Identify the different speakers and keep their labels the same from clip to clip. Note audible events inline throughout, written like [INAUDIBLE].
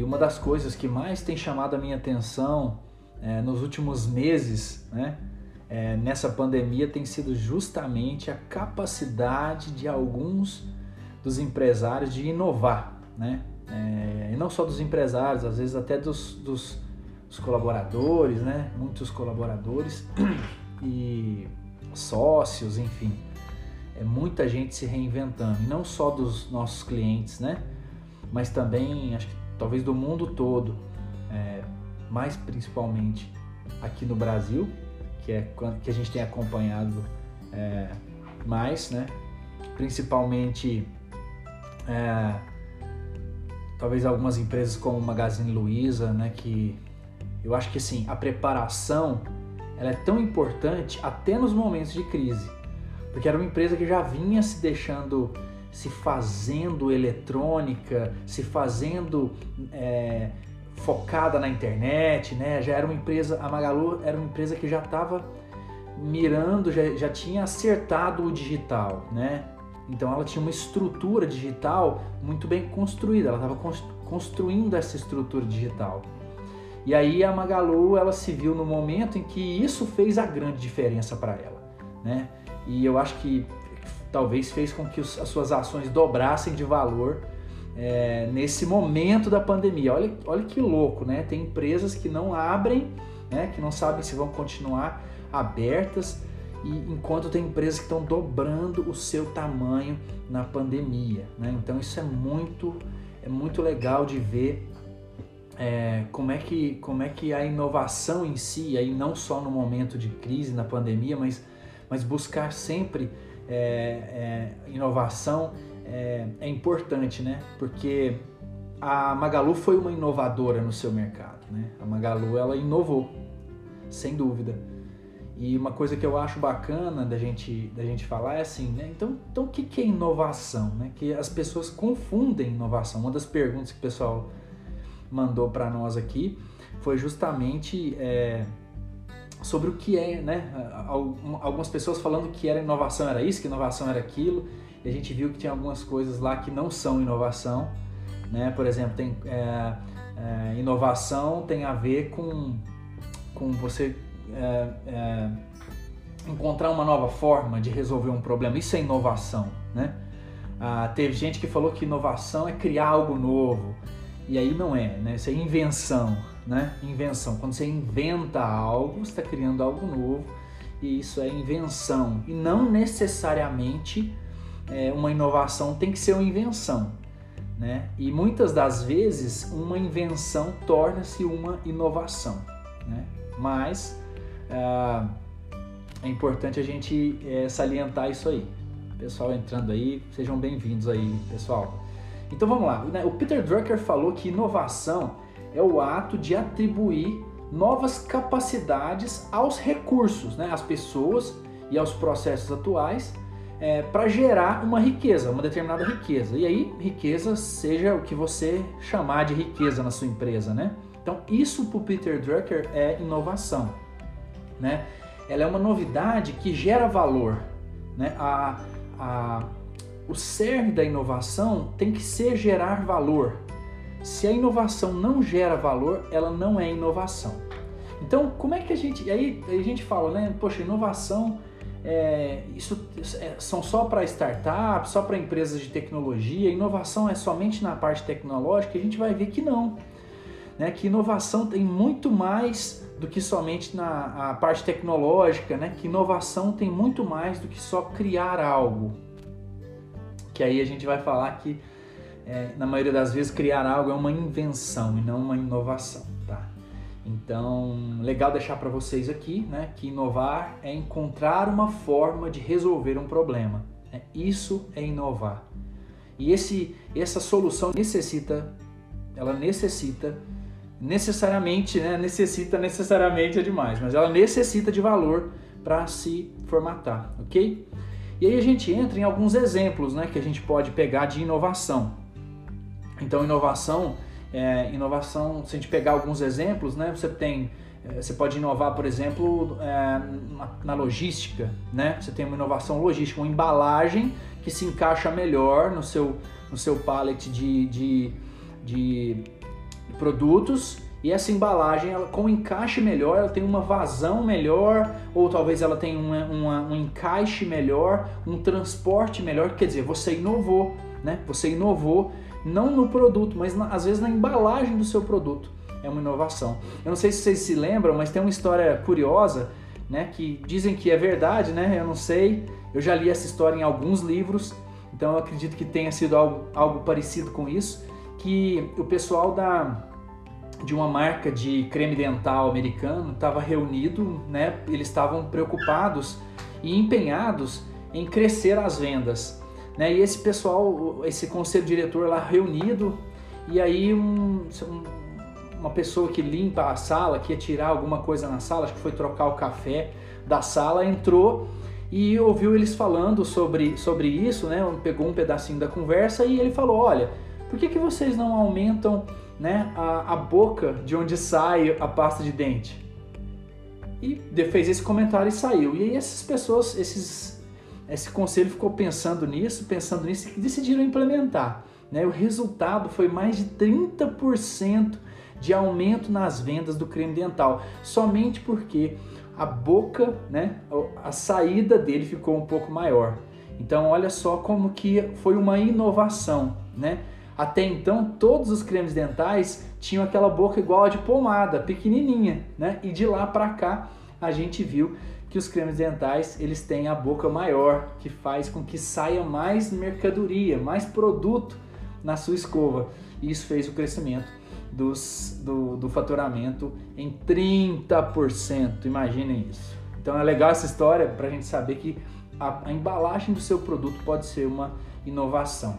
Speaker 1: E uma das coisas que mais tem chamado a minha atenção é, nos últimos meses, né, é, nessa pandemia, tem sido justamente a capacidade de alguns dos empresários de inovar, né? É, e não só dos empresários, às vezes até dos, dos, dos colaboradores, né? Muitos colaboradores [CLEARS THROAT] e sócios, enfim. É muita gente se reinventando, e não só dos nossos clientes, né? Mas também, acho que talvez do mundo todo, é, mais principalmente aqui no Brasil, que é que a gente tem acompanhado é, mais, né? Principalmente é, talvez algumas empresas como o Magazine Luiza, né? Que eu acho que assim a preparação ela é tão importante até nos momentos de crise, porque era uma empresa que já vinha se deixando se fazendo eletrônica, se fazendo é, focada na internet, né? Já era uma empresa, a Magalu era uma empresa que já estava mirando, já, já tinha acertado o digital, né? Então ela tinha uma estrutura digital muito bem construída, ela estava construindo essa estrutura digital. E aí a Magalu ela se viu no momento em que isso fez a grande diferença para ela, né? E eu acho que talvez fez com que as suas ações dobrassem de valor é, nesse momento da pandemia. Olha, olha que louco, né? Tem empresas que não abrem, né? que não sabem se vão continuar abertas, e enquanto tem empresas que estão dobrando o seu tamanho na pandemia. Né? Então isso é muito, é muito legal de ver é, como, é que, como é que a inovação em si, aí não só no momento de crise, na pandemia, mas, mas buscar sempre é, é, inovação é, é importante, né? Porque a Magalu foi uma inovadora no seu mercado, né? A Magalu ela inovou, sem dúvida. E uma coisa que eu acho bacana da gente, da gente falar é assim, né? Então, então o que, que é inovação? Né? Que as pessoas confundem inovação. Uma das perguntas que o pessoal mandou para nós aqui foi justamente é, sobre o que é, né? Algumas pessoas falando que era inovação era isso, que inovação era aquilo, e a gente viu que tinha algumas coisas lá que não são inovação, né? Por exemplo, tem é, é, inovação tem a ver com, com você é, é encontrar uma nova forma de resolver um problema. Isso é inovação, né? Ah, teve gente que falou que inovação é criar algo novo. E aí não é, né? Isso é invenção, né? Invenção. Quando você inventa algo, está criando algo novo e isso é invenção. E não necessariamente é, uma inovação tem que ser uma invenção, né? E muitas das vezes uma invenção torna-se uma inovação, né? Mas é, é importante a gente é, salientar isso aí. Pessoal entrando aí, sejam bem-vindos aí, pessoal. Então vamos lá. O Peter Drucker falou que inovação é o ato de atribuir novas capacidades aos recursos, né? às pessoas e aos processos atuais é, para gerar uma riqueza, uma determinada riqueza. E aí, riqueza seja o que você chamar de riqueza na sua empresa, né? Então, isso para o Peter Drucker é inovação, né? Ela é uma novidade que gera valor, né? A, a, o cerne da inovação tem que ser gerar valor. Se a inovação não gera valor, ela não é inovação. Então, como é que a gente. Aí a gente fala, né? Poxa, inovação é, isso é, são só para startups, só para empresas de tecnologia. Inovação é somente na parte tecnológica. A gente vai ver que não. Né? Que inovação tem muito mais do que somente na parte tecnológica, né? Que inovação tem muito mais do que só criar algo que aí a gente vai falar que é, na maioria das vezes criar algo é uma invenção e não uma inovação, tá? Então, legal deixar para vocês aqui, né, que inovar é encontrar uma forma de resolver um problema. Né? Isso é inovar. E esse, essa solução necessita, ela necessita necessariamente, né, necessita necessariamente é demais, mas ela necessita de valor para se formatar, ok? E aí a gente entra em alguns exemplos né, que a gente pode pegar de inovação. Então, inovação, é, inovação, se a gente pegar alguns exemplos, né, você tem, é, você pode inovar, por exemplo, é, na, logística, né? Você tem uma inovação logística, uma embalagem que se encaixa melhor no seu, no seu pallet de, de, de produtos e essa embalagem ela, com encaixe melhor, ela tem uma vazão melhor, ou talvez ela tenha uma, uma, um encaixe melhor, um transporte melhor. Quer dizer, você inovou, né? Você inovou não no produto, mas na, às vezes na embalagem do seu produto. É uma inovação. Eu não sei se vocês se lembram, mas tem uma história curiosa, né? Que dizem que é verdade, né? Eu não sei. Eu já li essa história em alguns livros, então eu acredito que tenha sido algo, algo parecido com isso, que o pessoal da de uma marca de creme dental americano estava reunido, né? Eles estavam preocupados e empenhados em crescer as vendas, né? E esse pessoal, esse conselho diretor lá reunido, e aí um, um, uma pessoa que limpa a sala, que ia tirar alguma coisa na sala, acho que foi trocar o café da sala, entrou e ouviu eles falando sobre, sobre isso, né? Pegou um pedacinho da conversa e ele falou: Olha, por que, que vocês não aumentam né, a, a boca de onde sai a pasta de dente. E fez esse comentário e saiu. E aí essas pessoas, esses, esse conselho ficou pensando nisso, pensando nisso e decidiram implementar. Né? O resultado foi mais de 30% de aumento nas vendas do creme dental, somente porque a boca, né, a saída dele ficou um pouco maior. Então olha só como que foi uma inovação, né? Até então, todos os cremes dentais tinham aquela boca igual a de pomada, pequenininha, né? E de lá para cá, a gente viu que os cremes dentais eles têm a boca maior, que faz com que saia mais mercadoria, mais produto na sua escova. E isso fez o crescimento dos, do, do faturamento em 30%. Imaginem isso. Então é legal essa história para a gente saber que a, a, embalagem do seu produto pode ser uma inovação.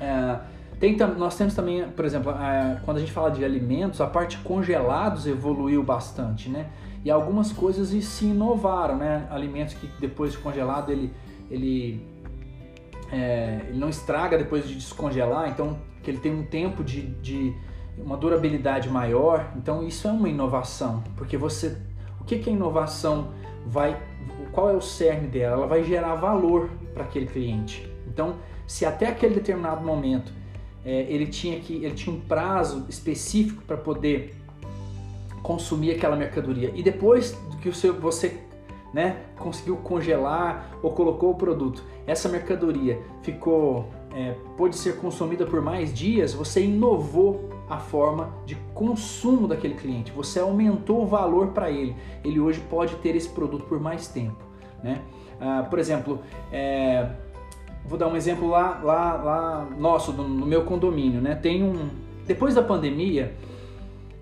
Speaker 1: É, tem, nós temos também, por exemplo, a, quando a gente fala de alimentos, a parte congelados evoluiu bastante, né? E algumas coisas se inovaram, né? Alimentos que depois de congelado ele, ele, é, ele não estraga depois de descongelar, então que ele tem um tempo de, de uma durabilidade maior. Então isso é uma inovação, porque você, o que, que a inovação vai, qual é o cerne dela? Ela vai gerar valor para aquele cliente. Então, se até aquele determinado momento é, ele tinha que ele tinha um prazo específico para poder consumir aquela mercadoria e depois que o seu, você né, conseguiu congelar ou colocou o produto, essa mercadoria ficou é, pôde ser consumida por mais dias, você inovou a forma de consumo daquele cliente, você aumentou o valor para ele. Ele hoje pode ter esse produto por mais tempo. Né? Ah, por exemplo, é, vou dar um exemplo lá, lá, lá nosso, no meu condomínio, né? Tem um. Depois da pandemia,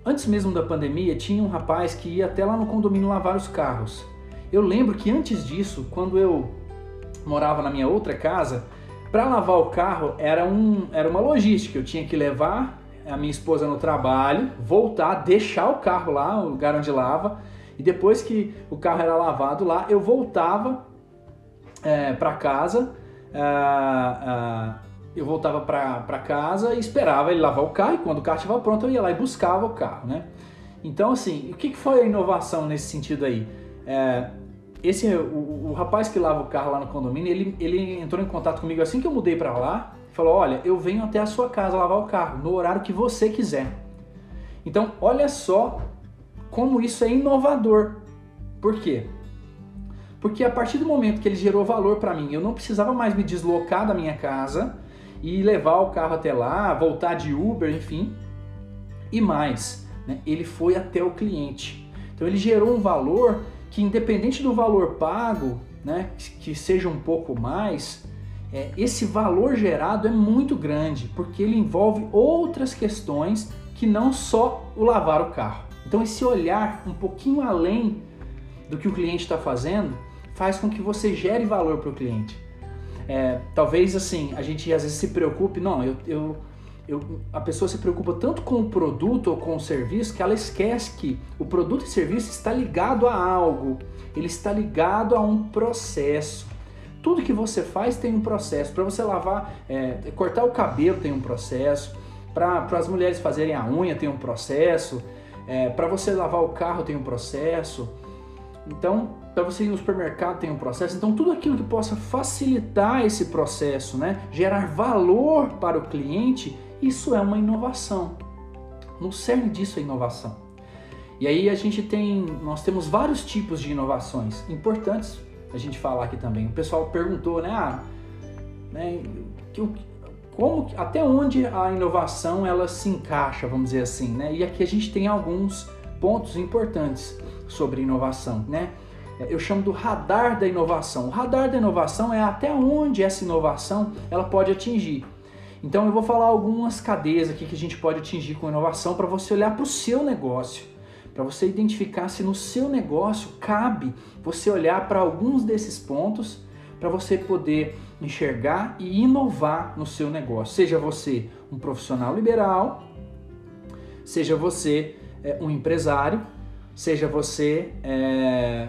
Speaker 1: antes mesmo da pandemia, tinha um rapaz que ia até lá no condomínio lavar os carros. Eu lembro que antes disso, quando eu morava na minha outra casa, para lavar o carro era, um, era uma logística. Eu tinha que levar a minha esposa no trabalho, voltar, deixar o carro lá, o lugar onde lava, e depois que o carro era lavado lá, eu voltava é, para casa ah, eu voltava para casa e esperava ele lavar o carro e quando o carro estava pronto eu ia lá e buscava o carro, né? Então assim, o que, que foi a inovação nesse sentido aí? É, esse o, o, rapaz que lava o carro lá no condomínio, ele, ele entrou em contato comigo assim que eu mudei para lá, falou: "Olha, eu venho até a sua casa lavar o carro no horário que você quiser". Então, olha só como isso é inovador. Por quê? Porque a partir do momento que ele gerou valor para mim, eu não precisava mais me deslocar da minha casa e levar o carro até lá, voltar de Uber, enfim. E mais, né, ele foi até o cliente. Então ele gerou um valor que, independente do valor pago, né, que seja um pouco mais, é, esse valor gerado é muito grande, porque ele envolve outras questões que não só o lavar o carro. Então esse olhar um pouquinho além do que o cliente está fazendo faz com que você gere valor para o cliente. É, talvez assim, a gente às vezes se preocupe, não, eu, eu, eu, a pessoa se preocupa tanto com o produto ou com o serviço que ela esquece que o produto e serviço está ligado a algo, ele está ligado a um processo. Tudo que você faz tem um processo. Para você lavar, é, cortar o cabelo tem um processo. Para as mulheres fazerem a unha tem um processo. É, para você lavar o carro tem um processo. Então, para você ir no supermercado tem um processo. Então, tudo aquilo que possa facilitar esse processo, né? gerar valor para o cliente, isso é uma inovação. no cerne disso é inovação. E aí a gente tem, nós temos vários tipos de inovações importantes a gente falar aqui também. O pessoal perguntou, né, ah, né que, como, até onde a inovação ela se encaixa, vamos dizer assim, né? E aqui a gente tem alguns pontos importantes sobre inovação, né? Eu chamo do radar da inovação. O radar da inovação é até onde essa inovação ela pode atingir. Então eu vou falar algumas cadeias aqui que a gente pode atingir com inovação para você olhar para o seu negócio, para você identificar se no seu negócio cabe você olhar para alguns desses pontos para você poder enxergar e inovar no seu negócio. Seja você um profissional liberal, seja você é, um empresário, seja você é,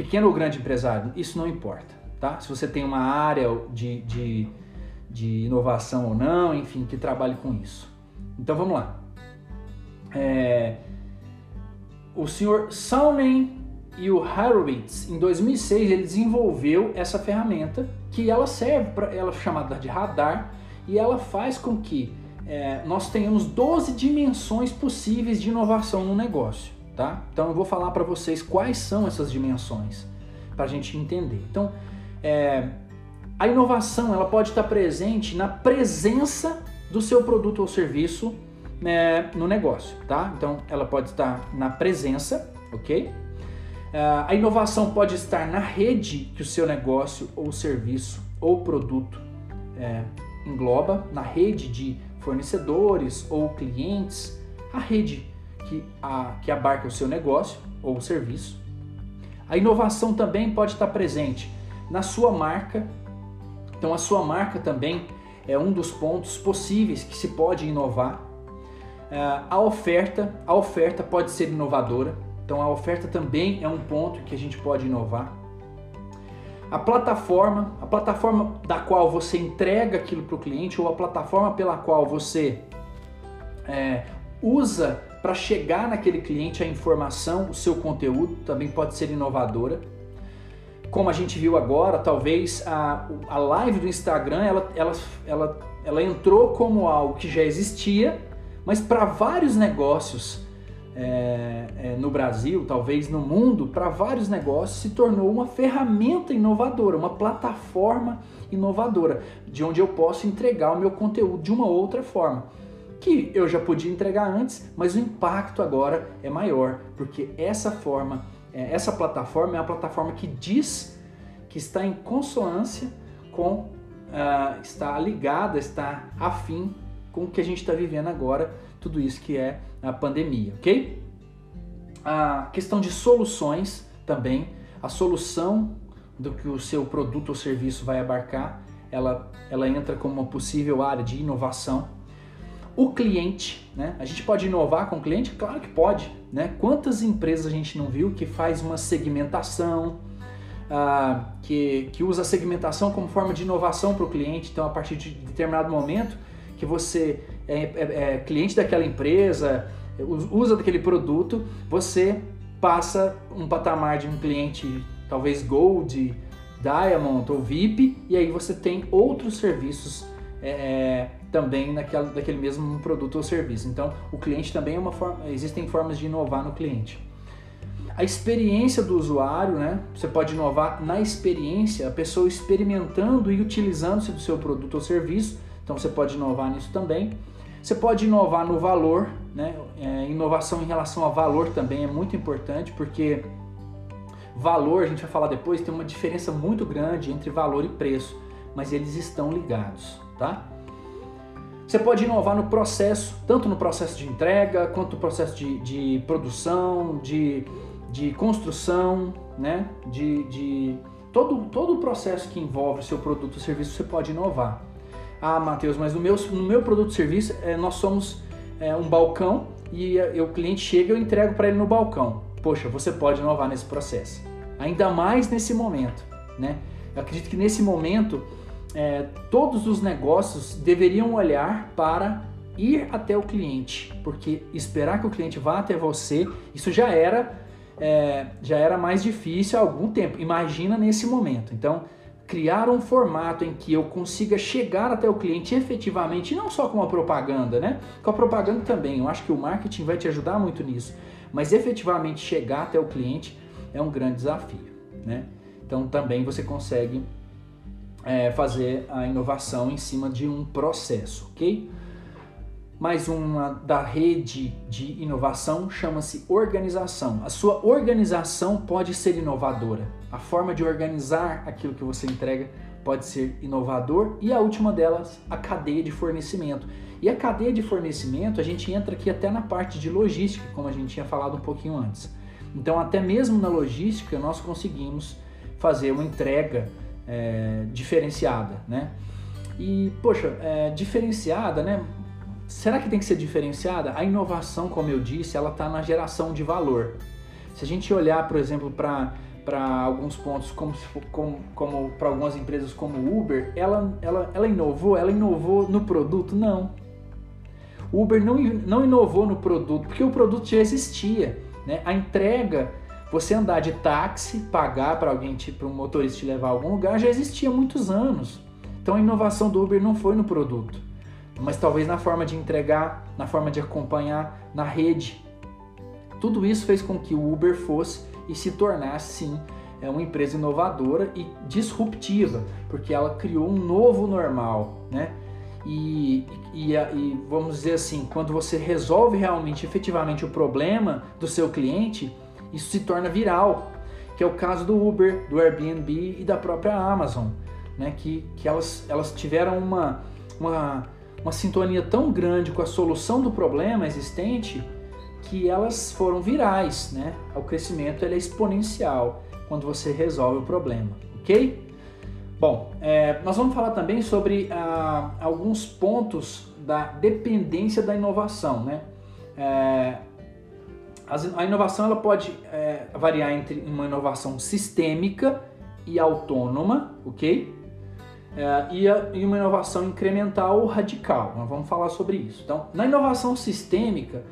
Speaker 1: pequeno ou grande empresário, isso não importa, tá? Se você tem uma área de, de, de inovação ou não, enfim, que trabalhe com isso. Então vamos lá. É, o senhor Salman e o Horowitz, em 2006, ele desenvolveu essa ferramenta que ela serve para ela é chamada de radar e ela faz com que é, nós tenhamos 12 dimensões possíveis de inovação no negócio, tá? Então eu vou falar para vocês quais são essas dimensões para a gente entender. Então, é, a inovação ela pode estar presente na presença do seu produto ou serviço né, no negócio, tá? Então ela pode estar na presença, ok? Uh, a inovação pode estar na rede que o seu negócio ou serviço ou produto é, engloba, na rede de fornecedores ou clientes, a rede que, a, que abarca o seu negócio ou serviço. A inovação também pode estar presente na sua marca. Então, a sua marca também é um dos pontos possíveis que se pode inovar. Uh, a oferta, a oferta pode ser inovadora. Então a oferta também é um ponto que a gente pode inovar. A plataforma, a plataforma da qual você entrega aquilo para o cliente ou a plataforma pela qual você é, usa para chegar naquele cliente a informação, o seu conteúdo também pode ser inovadora. Como a gente viu agora, talvez a, a live do Instagram ela, ela, ela, ela entrou como algo que já existia, mas para vários negócios é, é, no Brasil, talvez no mundo, para vários negócios, se tornou uma ferramenta inovadora, uma plataforma inovadora, de onde eu posso entregar o meu conteúdo de uma outra forma. Que eu já podia entregar antes, mas o impacto agora é maior, porque essa forma, é, essa plataforma é a plataforma que diz que está em consonância com, uh, está ligada, está afim com o que a gente está vivendo agora, tudo isso que é a pandemia, ok? A questão de soluções também, a solução do que o seu produto ou serviço vai abarcar, ela, ela entra como uma possível área de inovação. O cliente, né? A gente pode inovar com o cliente? Claro que pode, né? Quantas empresas a gente não viu que faz uma segmentação, ah, que, que usa a segmentação como forma de inovação para o cliente, então a partir de determinado momento que você é, é, é cliente daquela empresa, usa daquele produto, você passa um patamar de um cliente talvez Gold, Diamond ou VIP, e aí você tem outros serviços é, é, também naquela, daquele mesmo produto ou serviço. Então, o cliente também é uma forma, existem formas de inovar no cliente. A experiência do usuário, né? Você pode inovar na experiência, a pessoa experimentando e utilizando-se do seu produto ou serviço então você pode inovar nisso também. Você pode inovar no valor, né? É, inovação em relação a valor também é muito importante, porque valor, a gente vai falar depois, tem uma diferença muito grande entre valor e preço, mas eles estão ligados, tá? Você pode inovar no processo, tanto no processo de entrega, quanto no processo de, de produção, de, de construção, né? De, de todo, todo o processo que envolve o seu produto ou serviço você pode inovar. Ah, Matheus, mas no meu, no meu produto e serviço é, nós somos é, um balcão e o cliente chega e eu entrego para ele no balcão. Poxa, você pode inovar nesse processo. Ainda mais nesse momento, né? Eu acredito que nesse momento é, todos os negócios deveriam olhar para ir até o cliente, porque esperar que o cliente vá até você, isso já era é, já era mais difícil há algum tempo. Imagina nesse momento. Então criar um formato em que eu consiga chegar até o cliente efetivamente, não só com a propaganda, né? Com a propaganda também, eu acho que o marketing vai te ajudar muito nisso, mas efetivamente chegar até o cliente é um grande desafio, né? Então também você consegue é, fazer a inovação em cima de um processo, ok? Mais uma da rede de inovação chama-se organização. A sua organização pode ser inovadora. A forma de organizar aquilo que você entrega pode ser inovador e a última delas, a cadeia de fornecimento. E a cadeia de fornecimento, a gente entra aqui até na parte de logística, como a gente tinha falado um pouquinho antes. Então, até mesmo na logística, nós conseguimos fazer uma entrega é, diferenciada, né? E, poxa, é, diferenciada, né? Será que tem que ser diferenciada? A inovação, como eu disse, ela está na geração de valor. Se a gente olhar, por exemplo, para para alguns pontos, como, como, como para algumas empresas como Uber, ela, ela, ela inovou? Ela inovou no produto? Não. Uber não, não inovou no produto, porque o produto já existia. Né? A entrega você andar de táxi, pagar para alguém, para um motorista te levar a algum lugar, já existia há muitos anos. Então a inovação do Uber não foi no produto, mas talvez na forma de entregar, na forma de acompanhar, na rede. Tudo isso fez com que o Uber fosse e se tornasse sim é uma empresa inovadora e disruptiva, porque ela criou um novo normal, né? E, e, e, vamos dizer assim, quando você resolve realmente, efetivamente o problema do seu cliente, isso se torna viral, que é o caso do Uber, do Airbnb e da própria Amazon, né? que, que elas, elas tiveram uma, uma, uma sintonia tão grande com a solução do problema existente que elas foram virais, né? O crescimento é exponencial quando você resolve o problema, ok? Bom, é, nós vamos falar também sobre ah, alguns pontos da dependência da inovação, né? É, a inovação ela pode é, variar entre uma inovação sistêmica e autônoma, ok? É, e, a, e, uma inovação incremental ou radical. Nós vamos falar sobre isso. Então, na inovação sistêmica,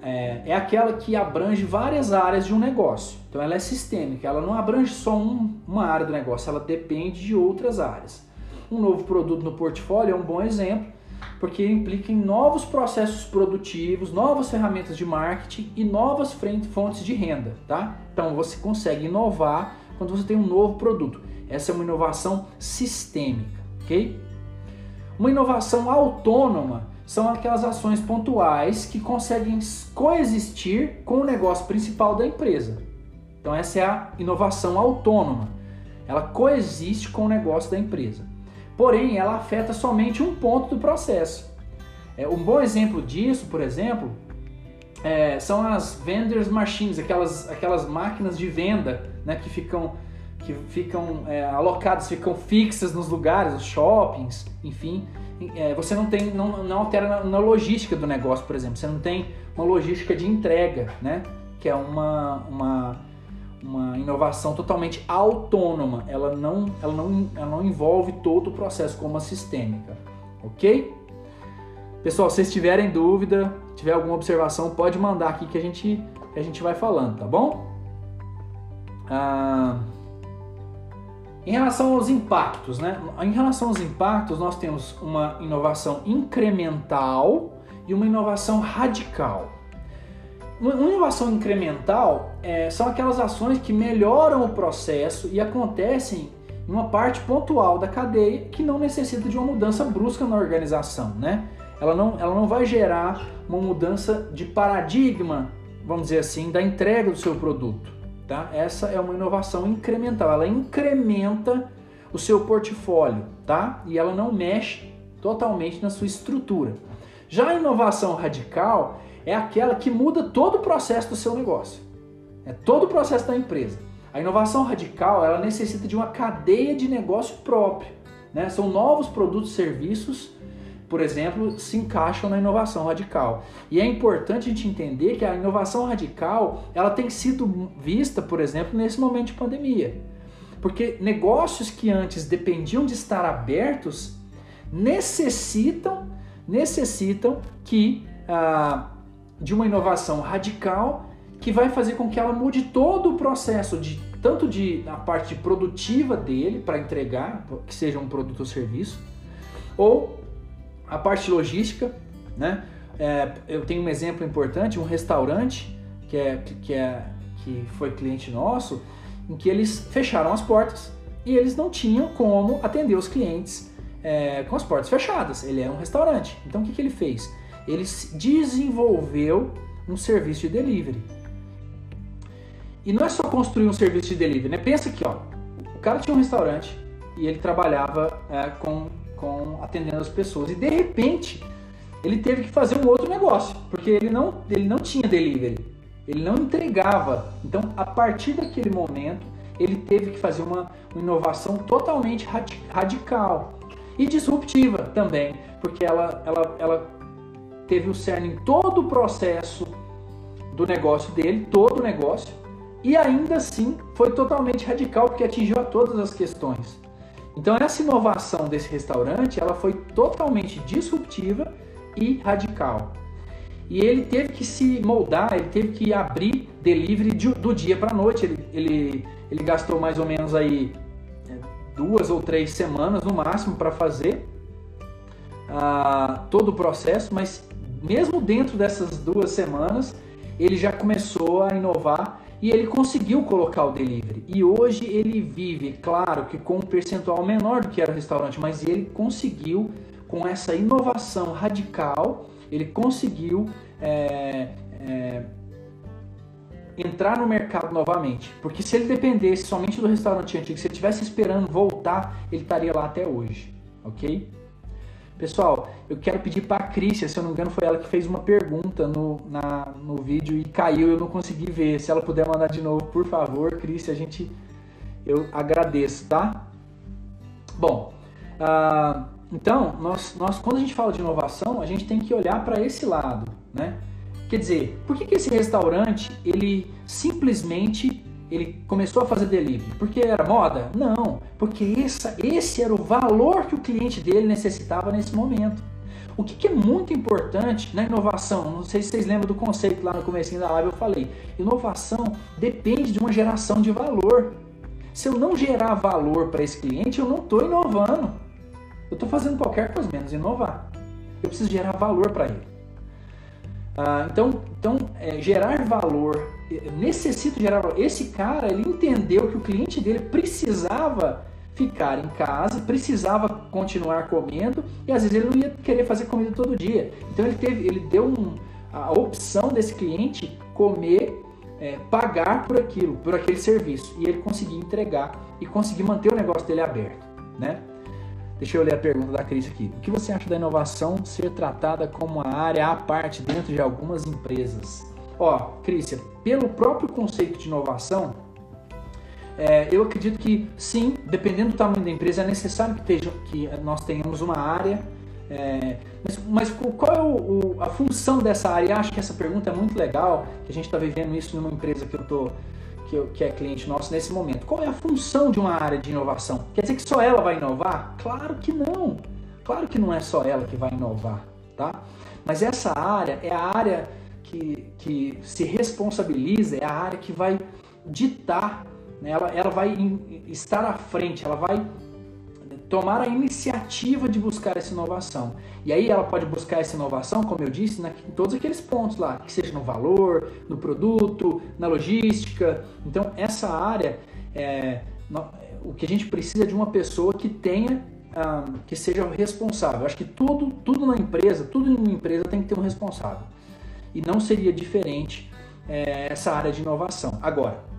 Speaker 1: é, é, aquela que abrange várias áreas de um negócio. Então, ela é sistêmica, ela não abrange só um, uma área do negócio, ela depende de outras áreas. Um novo produto no portfólio é um bom exemplo porque implica em novos processos produtivos, novas ferramentas de marketing e novas fontes de renda, tá? Então você consegue inovar quando você tem um novo produto. Essa é uma inovação sistêmica, ok? Uma inovação autônoma são aquelas ações pontuais que conseguem coexistir com o negócio principal da empresa. Então essa é a inovação autônoma. Ela coexiste com o negócio da empresa porém ela afeta somente um ponto do processo. É, um bom exemplo disso, por exemplo, é, são as vendors machines, aquelas, aquelas máquinas de venda né, que ficam, que ficam é, alocadas, ficam fixas nos lugares, os shoppings, enfim. É, você não tem, não, não altera na, na, logística do negócio, por exemplo. Você não tem uma logística de entrega, né? Que é uma, uma uma inovação totalmente autônoma, ela não, ela não, ela não envolve todo o processo como a sistêmica, ok? Pessoal, se vocês tiverem dúvida, tiver alguma observação, pode mandar aqui que a gente, a gente vai falando, tá bom? Ah, em relação aos impactos, né? Em relação aos impactos, nós temos uma inovação incremental e uma inovação radical. Uma inovação incremental é, são aquelas ações que melhoram o processo e acontecem em uma parte pontual da cadeia que não necessita de uma mudança brusca na organização, né? Ela não, ela não vai gerar uma mudança de paradigma, vamos dizer assim, da entrega do seu produto, tá? Essa é uma inovação incremental, ela incrementa o seu portfólio, tá? E ela não mexe totalmente na sua estrutura. Já a inovação radical é aquela que muda todo o processo do seu negócio. É todo o processo da empresa. A inovação radical ela necessita de uma cadeia de negócio próprio. Né? São novos produtos e serviços, por exemplo, se encaixam na inovação radical. E é importante a gente entender que a inovação radical ela tem sido vista, por exemplo, nesse momento de pandemia. Porque negócios que antes dependiam de estar abertos necessitam, necessitam que ah, de uma inovação radical que vai fazer com que ela mude todo o processo de tanto de na parte produtiva dele para entregar, que seja um produto ou serviço, ou a parte logística, né? É, eu tenho um exemplo importante, um restaurante que é que é que foi cliente nosso, em que eles fecharam as portas e eles não tinham como atender os clientes é, com as portas fechadas. Ele era um restaurante. Então o que, que ele fez? Ele desenvolveu um serviço de delivery. E não é só construir um serviço de delivery, né? Pensa aqui, ó. O cara tinha um restaurante e ele trabalhava é, com, com atendendo as pessoas. E de repente ele teve que fazer um outro negócio, porque ele não, ele não tinha delivery. Ele não entregava. Então, a partir daquele momento, ele teve que fazer uma, uma inovação totalmente radical e disruptiva também, porque ela, ela, ela teve o cerne em todo o processo do negócio dele, todo o negócio, e ainda assim foi totalmente radical porque atingiu a todas as questões. Então essa inovação desse restaurante, ela foi totalmente disruptiva e radical. E ele teve que se moldar, ele teve que abrir delivery do dia para a noite. Ele, ele, ele gastou mais ou menos aí é, duas ou três semanas no máximo para fazer uh, todo o processo, mas mesmo dentro dessas duas semanas, ele já começou a inovar e ele conseguiu colocar o delivery. E hoje ele vive, claro que com um percentual menor do que era o restaurante, mas ele conseguiu, com essa inovação radical, ele conseguiu é, é, entrar no mercado novamente. Porque se ele dependesse somente do restaurante antigo, se ele estivesse esperando voltar, ele estaria lá até hoje, ok? Pessoal, eu quero pedir para a Crícia, se eu não me engano foi ela que fez uma pergunta no, na, no vídeo e caiu, eu não consegui ver. Se ela puder mandar de novo, por favor, Crícia, a gente, eu agradeço, tá? Bom, uh, então, nós, nós, quando a gente fala de inovação, a gente tem que olhar para esse lado, né? Quer dizer, por que, que esse restaurante, ele simplesmente ele começou a fazer delivery? Porque era moda? Não, porque essa, esse era o valor que o cliente dele necessitava nesse momento. O que, que, é muito importante na inovação, não sei se vocês lembram do conceito lá no começo da live, eu falei, inovação depende de uma geração de valor. Se eu não gerar valor para esse cliente, eu não estou inovando. Eu estou fazendo qualquer coisa menos inovar. Eu preciso gerar valor para ele. Ah, então, então é, gerar valor, necessito gerar valor. Esse cara, ele entendeu que o cliente dele precisava ficar em casa, precisava continuar comendo e às vezes ele não ia querer fazer comida todo dia. Então ele teve, ele deu um, a opção desse cliente comer, é, pagar por aquilo, por aquele serviço e ele conseguir entregar e conseguir manter o negócio dele aberto, né? Deixa eu ler a pergunta da Cris aqui. O que você acha da inovação ser tratada como uma área à parte dentro de algumas empresas? Ó, Crícia, pelo próprio conceito de inovação, é, eu acredito que sim, dependendo do tamanho da empresa, é necessário que, esteja, que nós tenhamos uma área. É, mas, mas, qual é o, o, a função dessa área? Eu acho que essa pergunta é muito legal, que a gente está vivendo isso numa empresa que eu estou que, que é cliente nosso nesse momento. Qual é a função de uma área de inovação? Quer dizer que só ela vai inovar? Claro que não. Claro que não é só ela que vai inovar, tá? Mas essa área é a área que, que se responsabiliza, é a área que vai ditar, né? ela, ela vai estar à frente, ela vai tomar a iniciativa de buscar essa inovação. E aí ela pode buscar essa inovação, como eu disse, em todos aqueles pontos lá, que seja no valor, no produto, na logística. Então essa área, é, o que a gente precisa é de uma pessoa que tenha, ah, que seja responsável. Acho que tudo, tudo na empresa, tudo em uma empresa tem que ter um responsável. E não seria diferente é, essa área de inovação. Agora,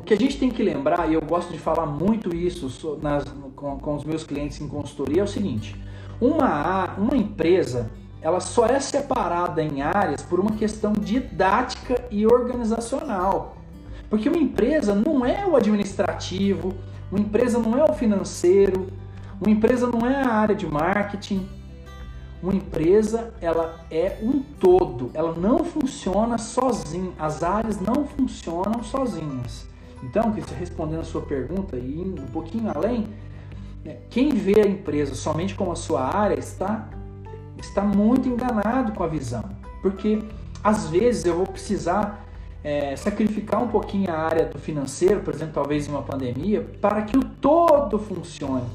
Speaker 1: o que a gente tem que lembrar, e eu gosto de falar muito isso nas, com, com os meus clientes em consultoria, é o seguinte: uma, uma empresa ela só é separada em áreas por uma questão didática e organizacional. Porque uma empresa não é o administrativo, uma empresa não é o financeiro, uma empresa não é a área de marketing. Uma empresa, ela é um todo, ela não funciona sozinha, as áreas não funcionam sozinhas. Então, respondendo a sua pergunta e indo um pouquinho além, né, quem vê a empresa somente como a sua área está, está muito enganado com a visão. Porque às vezes eu vou precisar é, sacrificar um pouquinho a área do financeiro, por exemplo, talvez em uma pandemia, para que o todo funcione.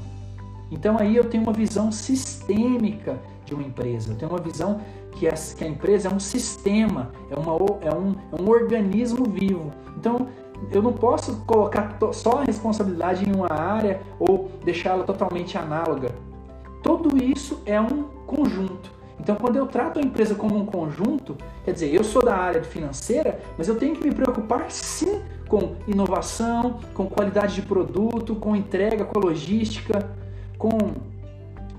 Speaker 1: Então aí eu tenho uma visão sistêmica de uma empresa, eu tenho uma visão que, que a empresa é um sistema, é, uma, é, um, é um organismo vivo. Então eu não posso colocar só a responsabilidade em uma área ou deixá-la totalmente análoga. Tudo isso é um conjunto. Então, quando eu trato a empresa como um conjunto, quer dizer, eu sou da área financeira, mas eu tenho que me preocupar sim com inovação, com qualidade de produto, com entrega, com logística, com,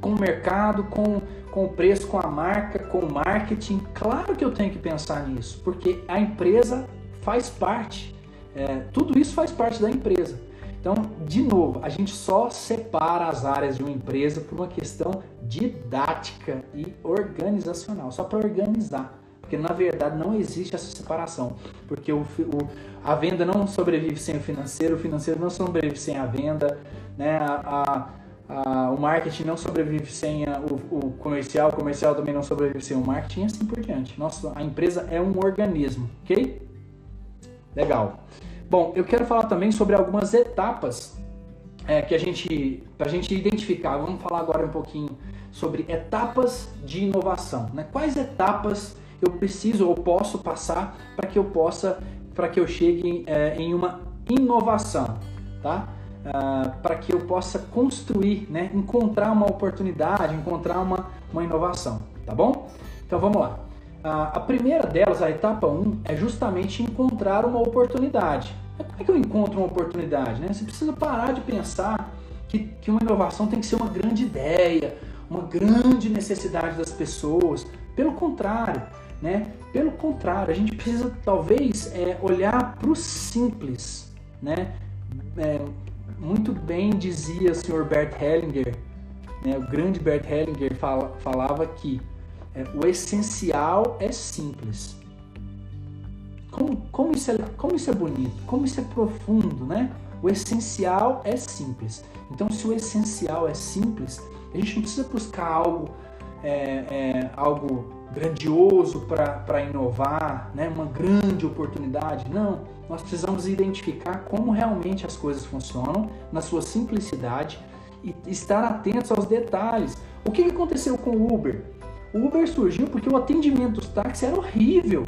Speaker 1: com o mercado, com, com o preço, com a marca, com o marketing. Claro que eu tenho que pensar nisso, porque a empresa faz parte, é, tudo isso faz parte da empresa. Então, de novo, a gente só separa as áreas de uma empresa por uma questão didática e organizacional, só para organizar. Porque na verdade não existe essa separação. Porque o, o, a venda não sobrevive sem o financeiro, o financeiro não sobrevive sem a venda, né? a, a, a, o marketing não sobrevive sem o, o, comercial, o comercial também não sobrevive sem o marketing e assim por diante. Nossa, a empresa é um organismo, ok? Legal. Bom, eu quero falar também sobre algumas etapas é, que a gente, para a gente identificar. Vamos falar agora um pouquinho sobre etapas de inovação. Né? Quais etapas eu preciso ou posso passar para que eu possa, para que eu chegue é, em uma inovação, tá? Ah, para que eu possa construir, né? encontrar uma oportunidade, encontrar uma, uma inovação, tá bom? Então vamos lá. A primeira delas, a etapa 1, é justamente encontrar uma oportunidade. Mas como é que eu encontro uma oportunidade? Né? Você precisa parar de pensar que, que uma inovação tem que ser uma grande ideia, uma grande necessidade das pessoas. Pelo contrário, né? Pelo contrário, a gente precisa talvez é, olhar para o simples, né? É, muito bem dizia o Sr. Bert Hellinger, né? o grande Bert Hellinger fala, falava que o essencial é simples. Como, como, isso é, como isso é bonito, como isso é profundo, né? O essencial é simples. Então, se o essencial é simples, a gente não precisa buscar algo, é, é, algo grandioso para inovar, né? uma grande oportunidade. Não, nós precisamos identificar como realmente as coisas funcionam na sua simplicidade e estar atentos aos detalhes. O que aconteceu com o Uber? O Uber surgiu porque o atendimento dos táxis era horrível.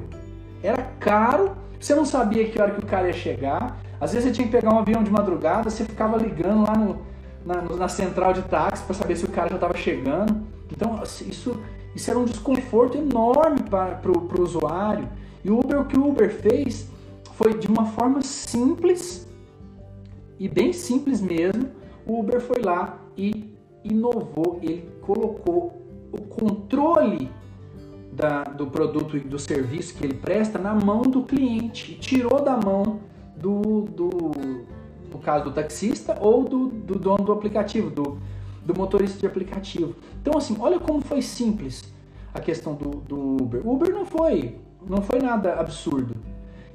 Speaker 1: Era caro, você não sabia que hora que o cara ia chegar. Às vezes você tinha que pegar um avião de madrugada, você ficava ligando lá no, na, na central de táxi para saber se o cara já estava chegando. Então isso, isso era um desconforto enorme para o usuário. E o Uber, o que o Uber fez foi de uma forma simples e bem simples mesmo. O Uber foi lá e inovou, ele colocou o controle da, do produto e do serviço que ele presta na mão do cliente, tirou da mão do, do no caso do taxista ou do, do dono do aplicativo, do, do motorista de aplicativo. Então assim, olha como foi simples a questão do, do Uber. Uber não foi, não foi nada absurdo.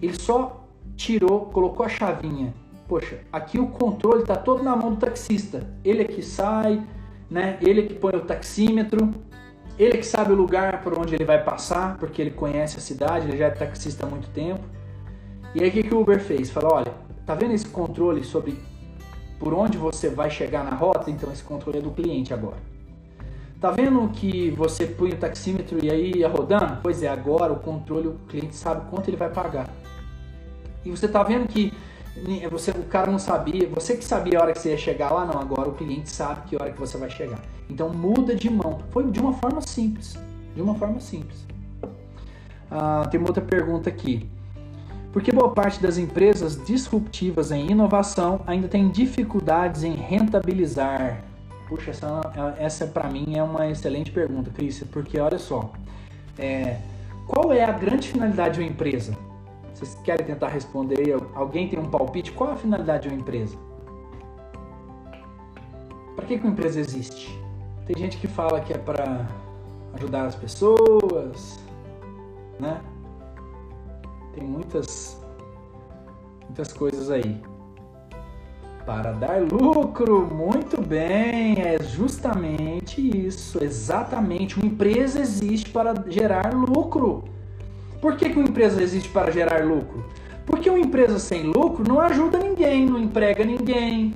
Speaker 1: Ele só tirou, colocou a chavinha. Poxa, aqui o controle está todo na mão do taxista. Ele é que sai, né? Ele que põe o taxímetro, ele que sabe o lugar por onde ele vai passar, porque ele conhece a cidade, ele já é taxista há muito tempo. E aí o que, que o Uber fez? Falou, olha, tá vendo esse controle sobre por onde você vai chegar na rota? Então esse controle é do cliente agora. Tá vendo que você põe o taxímetro e aí ia rodando? Pois é, agora o controle, o cliente sabe quanto ele vai pagar. E você tá vendo que você, o cara não sabia, você que sabia a hora que você ia chegar lá, não, agora o cliente sabe que hora que você vai chegar. Então muda de mão. Foi de uma forma simples. De uma forma simples. Ah, tem uma outra pergunta aqui. Por que boa parte das empresas disruptivas em inovação ainda tem dificuldades em rentabilizar? Puxa, essa, essa para mim é uma excelente pergunta, Cris, porque olha só, é, qual é a grande finalidade de uma empresa? Vocês querem tentar responder? Alguém tem um palpite? Qual a finalidade de uma empresa? Para que, que uma empresa existe? Tem gente que fala que é para ajudar as pessoas, né? Tem muitas muitas coisas aí. Para dar lucro, muito bem, é justamente isso, exatamente. Uma empresa existe para gerar lucro. Por que, que uma empresa existe para gerar lucro? Porque uma empresa sem lucro não ajuda ninguém, não emprega ninguém.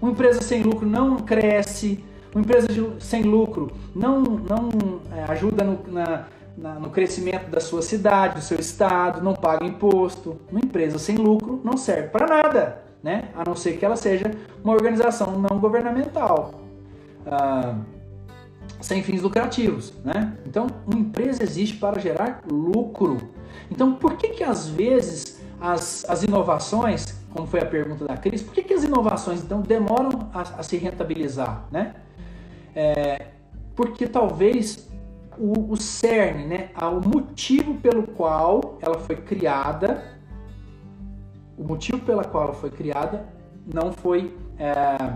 Speaker 1: Uma empresa sem lucro não cresce. Uma empresa de, sem lucro não, não é, ajuda no, na, na, no crescimento da sua cidade, do seu estado, não paga imposto. Uma empresa sem lucro não serve para nada, né? a não ser que ela seja uma organização não governamental. Ah, sem fins lucrativos, né? Então, uma empresa existe para gerar lucro. Então, por que que às vezes as, as inovações, como foi a pergunta da Cris, por que que as inovações então demoram a, a se rentabilizar, né? É, porque talvez o, o cerne, né, o motivo pelo qual ela foi criada, o motivo pela qual ela foi criada não foi é,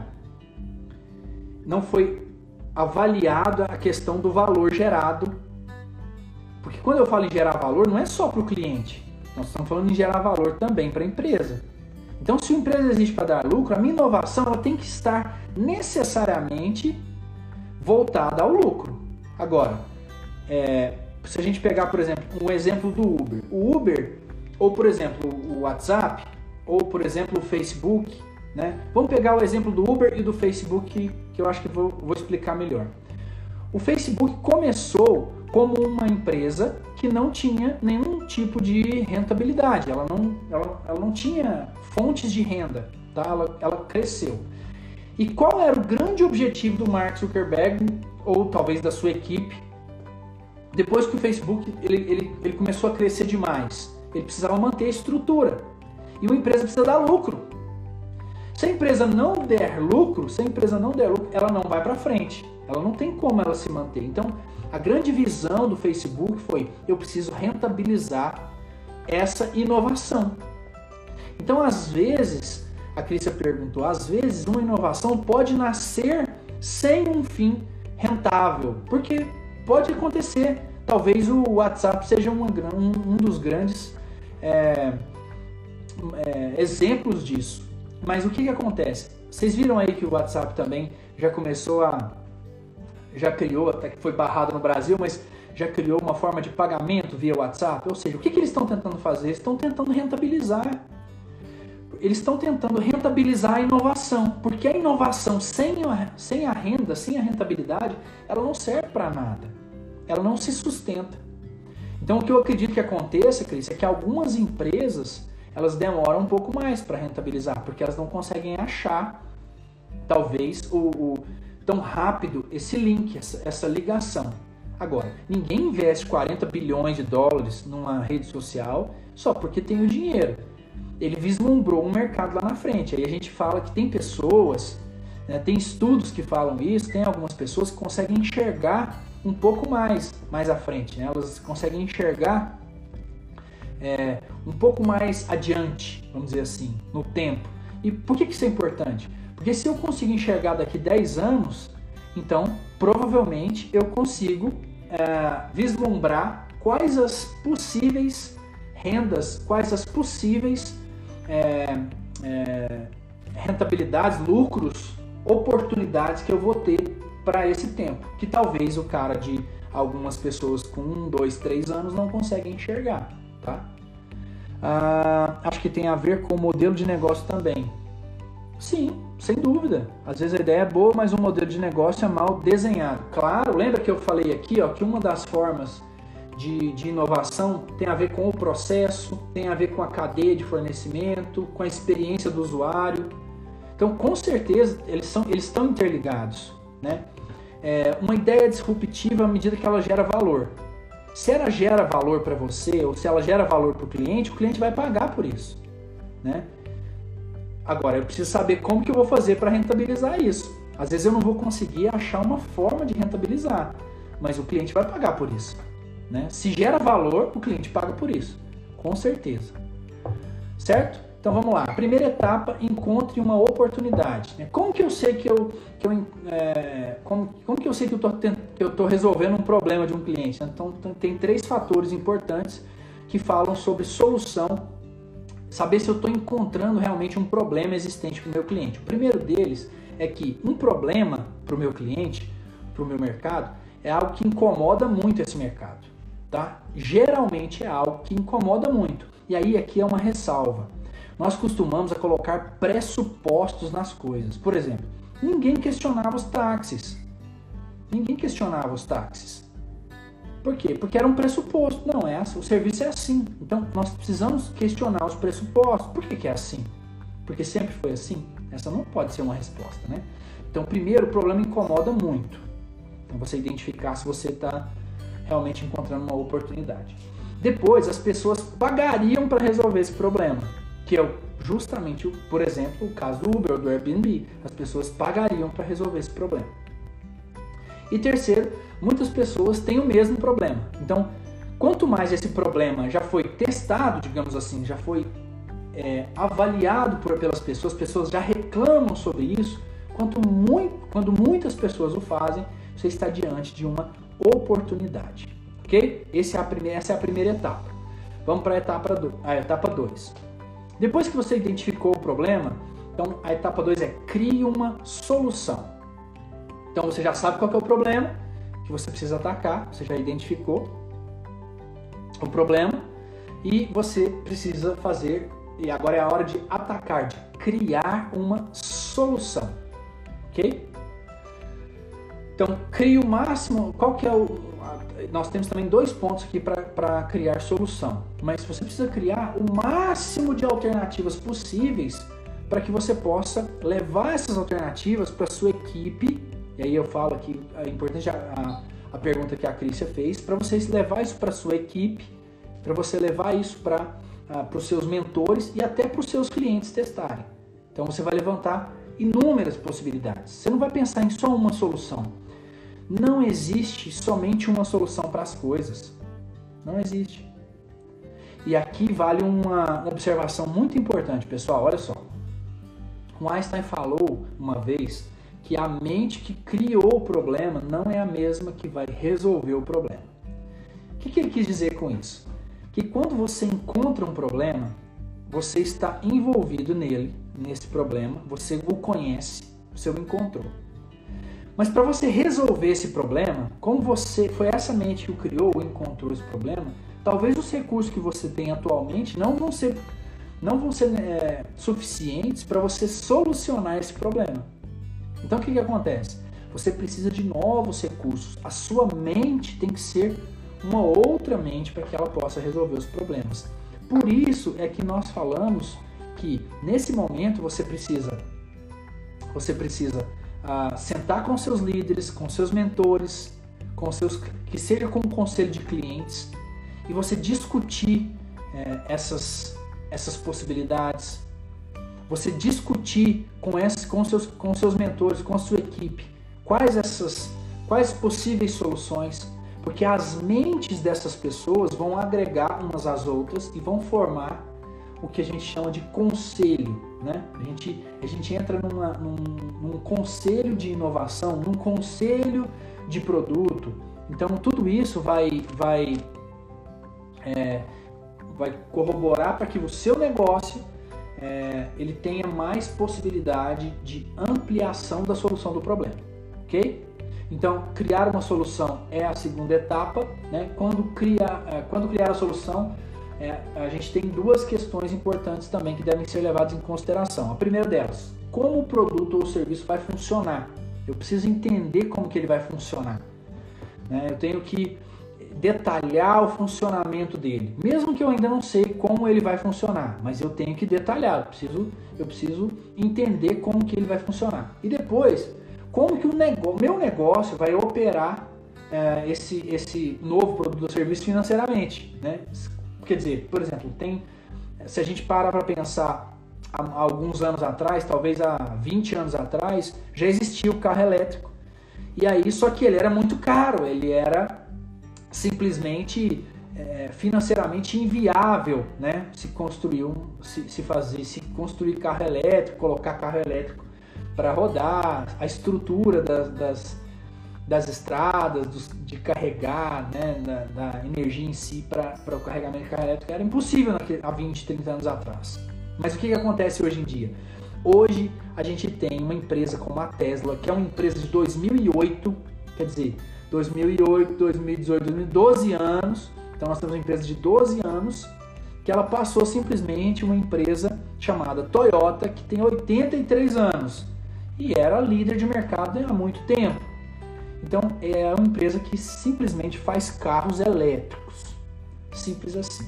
Speaker 1: não foi avaliado a questão do valor gerado. Porque quando eu falo em gerar valor, não é só para o cliente. Nós estamos falando em gerar valor também para a empresa. Então, se a empresa existe para dar lucro, a minha inovação ela tem que estar necessariamente voltada ao lucro. Agora, é, se a gente pegar, por exemplo, um exemplo do Uber. O Uber, ou por exemplo, o WhatsApp, ou por exemplo, o Facebook, né? Vamos pegar o exemplo do Uber e do Facebook que eu acho que vou, vou explicar melhor. O Facebook começou como uma empresa que não tinha nenhum tipo de rentabilidade, ela não, ela, ela não tinha fontes de renda, tá? ela, ela cresceu. E qual era o grande objetivo do Mark Zuckerberg, ou talvez da sua equipe, depois que o Facebook ele, ele, ele começou a crescer demais? Ele precisava manter a estrutura. E uma empresa precisa dar lucro. Se a empresa não der lucro, se a empresa não der lucro, ela não vai para frente. Ela não tem como ela se manter. Então, a grande visão do Facebook foi: eu preciso rentabilizar essa inovação. Então, às vezes, a Crícia perguntou, às vezes uma inovação pode nascer sem um fim rentável, porque pode acontecer. Talvez o WhatsApp seja um, um dos grandes é, é, exemplos disso. Mas o que, que acontece? Vocês viram aí que o WhatsApp também já começou a. já criou, até que foi barrado no Brasil, mas já criou uma forma de pagamento via WhatsApp? Ou seja, o que, que eles estão tentando fazer? Eles estão tentando rentabilizar. Eles estão tentando rentabilizar a inovação, porque a inovação sem a, sem a renda, sem a rentabilidade, ela não serve para nada. Ela não se sustenta. Então, o que eu acredito que aconteça, Cris, é que algumas empresas elas demoram um pouco mais para rentabilizar, porque elas não conseguem achar, talvez, o, o tão rápido esse link, essa, essa ligação. Agora, ninguém investe 40 bilhões de dólares numa rede social só porque tem o dinheiro. Ele vislumbrou um mercado lá na frente. Aí a gente fala que tem pessoas, né, tem estudos que falam isso, tem algumas pessoas que conseguem enxergar um pouco mais mais à frente. Né? Elas conseguem enxergar é, um pouco mais adiante, vamos dizer assim, no tempo. E por que, isso é importante? Porque se eu consigo enxergar daqui 10 anos, então provavelmente eu consigo é, vislumbrar quais as possíveis rendas, quais as possíveis é, é, rentabilidades, lucros, oportunidades que eu vou ter para esse tempo, que talvez o cara de algumas pessoas com um, dois, três anos não conseguem enxergar, tá? ah, acho que tem a ver com o modelo de negócio também. Sim, sem dúvida. Às vezes a ideia é boa, mas o modelo de negócio é mal desenhado. Claro, lembra que eu falei aqui ó, que uma das formas de, de inovação tem a ver com o processo, tem a ver com a cadeia de fornecimento, com a experiência do usuário. Então, com certeza, eles, são, eles estão interligados. Né? É, uma ideia disruptiva à medida que ela gera valor. Se ela gera valor para você ou se ela gera valor para o cliente, o cliente vai pagar por isso, né? Agora, eu preciso saber como que eu vou fazer para rentabilizar isso. Às vezes eu não vou conseguir achar uma forma de rentabilizar, mas o cliente vai pagar por isso, né? Se gera valor, o cliente paga por isso, com certeza. Certo? Então vamos lá. Primeira etapa, encontre uma oportunidade. Né? Como que eu sei que eu, que eu é, como, como que eu sei que eu estou resolvendo um problema de um cliente? Então tem três fatores importantes que falam sobre solução, saber se eu estou encontrando realmente um problema existente para o meu cliente. O primeiro deles é que um problema para o meu cliente, para o meu mercado, é algo que incomoda muito esse mercado. tá? Geralmente é algo que incomoda muito. E aí aqui é uma ressalva. Nós costumamos a colocar pressupostos nas coisas. Por exemplo, ninguém questionava os táxis. Ninguém questionava os táxis. Por quê? Porque era um pressuposto. Não, é assim, o serviço é assim. Então nós precisamos questionar os pressupostos. Por que, que é assim? Porque sempre foi assim? Essa não pode ser uma resposta, né? Então, primeiro, o problema incomoda muito. Então, você identificar se você está realmente encontrando uma oportunidade. Depois, as pessoas pagariam para resolver esse problema, que é justamente, por exemplo, o caso do Uber ou do Airbnb. As pessoas pagariam para resolver esse problema. E terceiro, muitas pessoas têm o mesmo problema. Então, quanto mais esse problema já foi testado, digamos assim, já foi é, avaliado por, pelas pessoas, pessoas já reclamam sobre isso, quanto muito, quando muitas pessoas o fazem, você está diante de uma oportunidade. Ok? Esse é a primeira, essa é a primeira etapa. Vamos para a etapa 2. A etapa 2. Depois que você identificou o problema, então a etapa 2 é crie uma solução. Então você já sabe qual é o problema que você precisa atacar, você já identificou o problema e você precisa fazer, e agora é a hora de atacar, de criar uma solução. Ok? Então, crie o máximo. Qual que é o. Nós temos também dois pontos aqui para criar solução. Mas você precisa criar o máximo de alternativas possíveis para que você possa levar essas alternativas para sua equipe. E aí eu falo aqui, é importante a, a pergunta que a Crícia fez, para você levar isso para sua equipe, para você levar isso para uh, os seus mentores e até para os seus clientes testarem. Então você vai levantar inúmeras possibilidades. Você não vai pensar em só uma solução. Não existe somente uma solução para as coisas. Não existe. E aqui vale uma observação muito importante, pessoal. Olha só. O Einstein falou uma vez que a mente que criou o problema não é a mesma que vai resolver o problema. O que, que ele quis dizer com isso? Que quando você encontra um problema, você está envolvido nele, nesse problema, você o conhece, você o encontrou. Mas para você resolver esse problema, como você foi essa mente que o criou, encontrou esse problema, talvez os recursos que você tem atualmente não vão ser, não vão ser é, suficientes para você solucionar esse problema. Então o que, que acontece? Você precisa de novos recursos. A sua mente tem que ser uma outra mente para que ela possa resolver os problemas. Por isso é que nós falamos que nesse momento você precisa você precisa sentar com seus líderes, com seus mentores, com seus que seja com o conselho de clientes e você discutir eh, essas essas possibilidades, você discutir com esses com seus com seus mentores, com a sua equipe, quais essas quais possíveis soluções porque as mentes dessas pessoas vão agregar umas às outras e vão formar o que a gente chama de conselho. Né? A, gente, a gente entra numa, num, num conselho de inovação, num conselho de produto. Então tudo isso vai, vai, é, vai corroborar para que o seu negócio é, ele tenha mais possibilidade de ampliação da solução do problema, ok? Então, criar uma solução é a segunda etapa. Né? Quando, criar, é, quando criar a solução, é, a gente tem duas questões importantes também que devem ser levadas em consideração. A primeira delas, como o produto ou o serviço vai funcionar. Eu preciso entender como que ele vai funcionar. Né? Eu tenho que detalhar o funcionamento dele, mesmo que eu ainda não sei como ele vai funcionar, mas eu tenho que detalhar. Eu preciso, eu preciso entender como que ele vai funcionar. E depois como que o negócio, meu negócio vai operar é, esse, esse novo produto ou serviço financeiramente, né? Quer dizer, por exemplo, tem, se a gente para para pensar há alguns anos atrás, talvez há 20 anos atrás, já existia o carro elétrico. E aí, só que ele era muito caro, ele era simplesmente é, financeiramente inviável, né? Se construir um, se, se fazer, se construir carro elétrico, colocar carro elétrico para rodar, a estrutura das, das, das estradas, dos, de carregar, né, da, da energia em si para o carregamento de carro elétrico era impossível naquele, há 20, 30 anos atrás. Mas o que, que acontece hoje em dia? Hoje a gente tem uma empresa como a Tesla, que é uma empresa de 2008, quer dizer, 2008, 2018, 2012 anos, Então nós temos uma empresa de 12 anos que ela passou simplesmente uma empresa chamada Toyota que tem 83 anos e era líder de mercado há muito tempo. Então é uma empresa que simplesmente faz carros elétricos. Simples assim.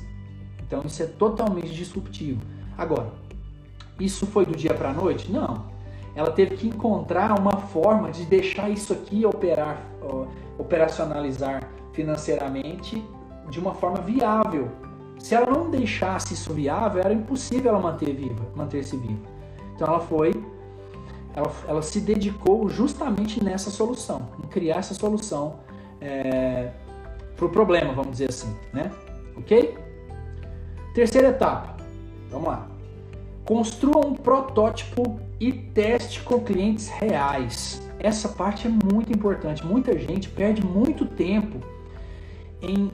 Speaker 1: Então isso é totalmente disruptivo. Agora, isso foi do dia para a noite? Não. Ela teve que encontrar uma forma de deixar isso aqui operar, operacionalizar financeiramente de uma forma viável. Se ela não deixasse isso viável, era impossível ela manter viva, manter-se viva. Então ela foi, ela, ela, se dedicou justamente nessa solução, em criar essa solução é, para o problema, vamos dizer assim, né? Ok? Terceira etapa, vamos lá. Construa um protótipo e teste com clientes reais. Essa parte é muito importante. Muita gente perde muito tempo em,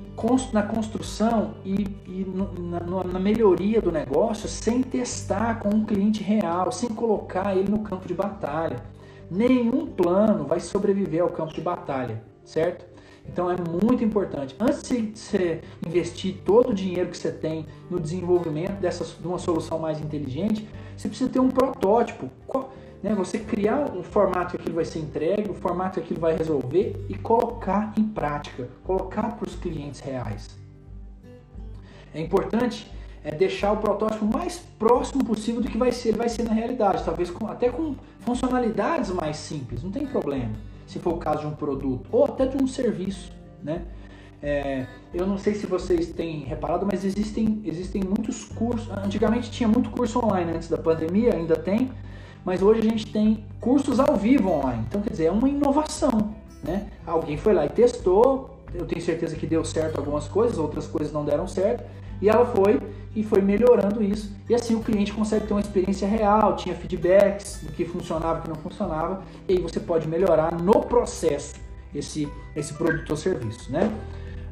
Speaker 1: na construção e, e na, na, melhoria do negócio sem testar com um cliente real, sem colocar ele no campo de batalha. Nenhum plano vai sobreviver ao campo de batalha, certo? Então é muito importante. Antes de você investir todo o dinheiro que você tem no desenvolvimento dessa, de uma solução mais inteligente, você precisa ter um protótipo. Qual, né, você criar o formato que aquilo vai ser entregue, o formato que aquilo vai resolver e colocar em prática, colocar para os clientes reais. É importante é deixar o protótipo mais próximo possível do que vai ser, ele vai ser na realidade, talvez com, até com funcionalidades mais simples, não tem problema, se for o caso de um produto ou até de um serviço, né? É, eu não sei se vocês têm reparado, mas existem, existem muitos cursos. Antigamente tinha muito curso online antes da pandemia, ainda tem, mas hoje a gente tem cursos ao vivo online. Então, quer dizer, é uma inovação. Né? Alguém foi lá e testou, eu tenho certeza que deu certo algumas coisas, outras coisas não deram certo, e ela foi e foi melhorando isso. E assim o cliente consegue ter uma experiência real, tinha feedbacks do que funcionava e que não funcionava, e aí você pode melhorar no processo esse, esse produto ou serviço. Né?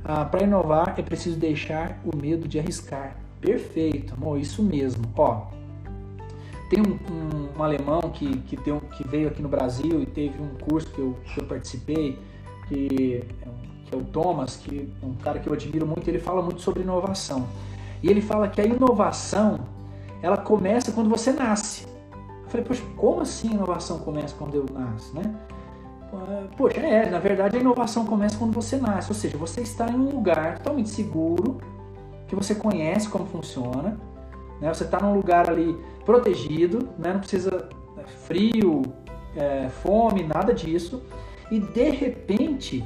Speaker 1: Ah, Para inovar é preciso deixar o medo de arriscar. Perfeito, amor, isso mesmo. Ó, tem um, um, um alemão que, que, que veio aqui no Brasil e teve um curso que eu, que eu participei, que, que é o Thomas, que é um cara que eu admiro muito, ele fala muito sobre inovação. E ele fala que a inovação, ela começa quando você nasce. Eu falei, poxa, como assim a inovação começa quando eu nasço, né? Poxa, é, na verdade a inovação começa quando você nasce, ou seja, você está em um lugar totalmente seguro, que você conhece como funciona, né? Você está num lugar ali protegido, né? não precisa é, frio, é, fome, nada disso. E de repente,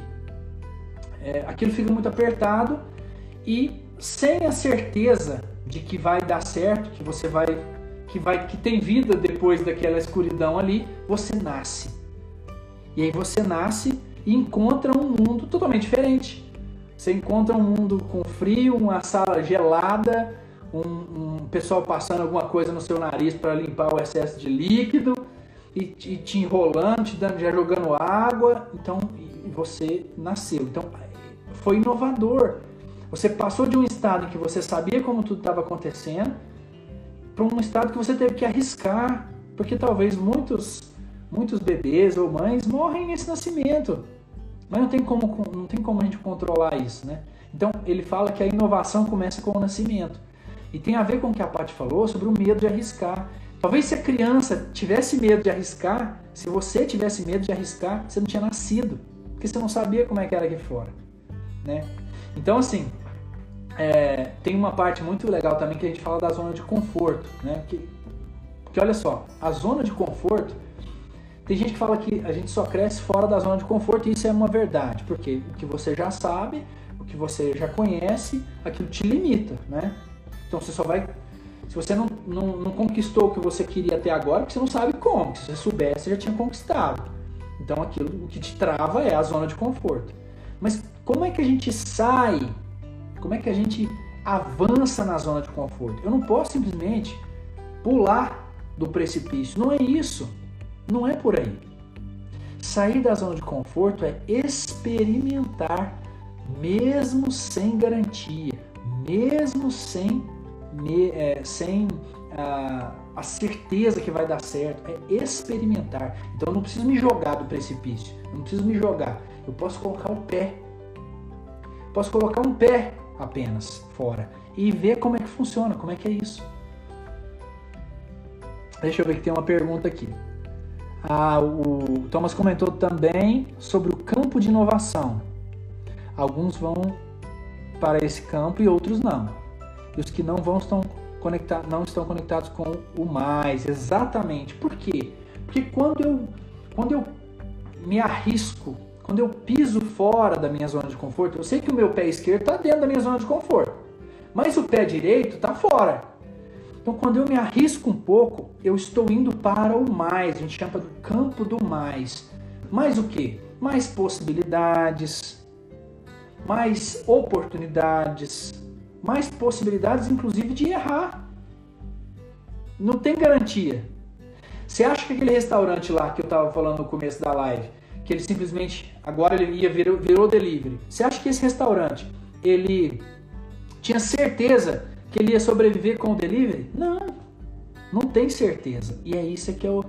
Speaker 1: é, aquilo fica muito apertado e sem a certeza de que vai dar certo, que você vai, que vai, que tem vida depois daquela escuridão ali, você nasce. E aí você nasce e encontra um mundo totalmente diferente. Você encontra um mundo com frio, uma sala gelada, um, um pessoal passando alguma coisa no seu nariz para limpar o excesso de líquido e, e, te enrolando, te dando, já jogando água. Então você nasceu. Então foi inovador. Você passou de um estado em que você sabia como tudo estava acontecendo para um estado que você teve que arriscar, porque talvez muitos muitos bebês ou mães morrem nesse nascimento. Mas não tem como, não tem como a gente controlar isso, né? Então ele fala que a inovação começa com o nascimento. E tem a ver com o que a Paty falou sobre o medo de arriscar. Talvez se a criança tivesse medo de arriscar, se você tivesse medo de arriscar, você não tinha nascido, porque você não sabia como é que era aqui fora, né? Então assim, é, tem uma parte muito legal também que a gente fala da zona de conforto, né? Que, porque olha só, a zona de conforto, tem gente que fala que a gente só cresce fora da zona de conforto e isso é uma verdade, porque o que você já sabe, o que você já conhece, aquilo te limita, né? Então você só vai. Se você não, não, não conquistou o que você queria até agora, porque você não sabe como. Se você soubesse, você já tinha conquistado. Então aquilo o que te trava é a zona de conforto. Mas como é que a gente sai? Como é que a gente avança na zona de conforto? Eu não posso simplesmente pular do precipício. Não é isso. Não é por aí. Sair da zona de conforto é experimentar, mesmo sem garantia, mesmo sem é, sem a, a, certeza que vai dar certo, é experimentar. Então eu não preciso me jogar do precipício, eu não preciso me jogar. Eu posso colocar o pé. Posso colocar um pé apenas fora e ver como é que funciona, como é que é isso. Deixa eu ver que tem uma pergunta aqui. Ah, o Thomas comentou também sobre o campo de inovação. Alguns vão para esse campo e outros não. E os que não vão estão conectados, não estão conectados com o mais. Exatamente. Por quê? Porque quando eu, quando eu me arrisco, quando eu piso fora da minha zona de conforto, eu sei que o meu pé esquerdo está dentro da minha zona de conforto, mas o pé direito está fora. Então, quando eu me arrisco um pouco, eu estou indo para o mais. A gente chama do campo do mais. Mais o que? Mais possibilidades, mais oportunidades, mais possibilidades, inclusive, de errar. Não tem garantia. Você acha que aquele restaurante lá que eu estava falando no começo da live, que ele simplesmente agora ele ia virou, virou delivery. Você acha que esse restaurante ele tinha certeza que ele ia sobreviver com o delivery? Não, não tem certeza. E é isso que eu,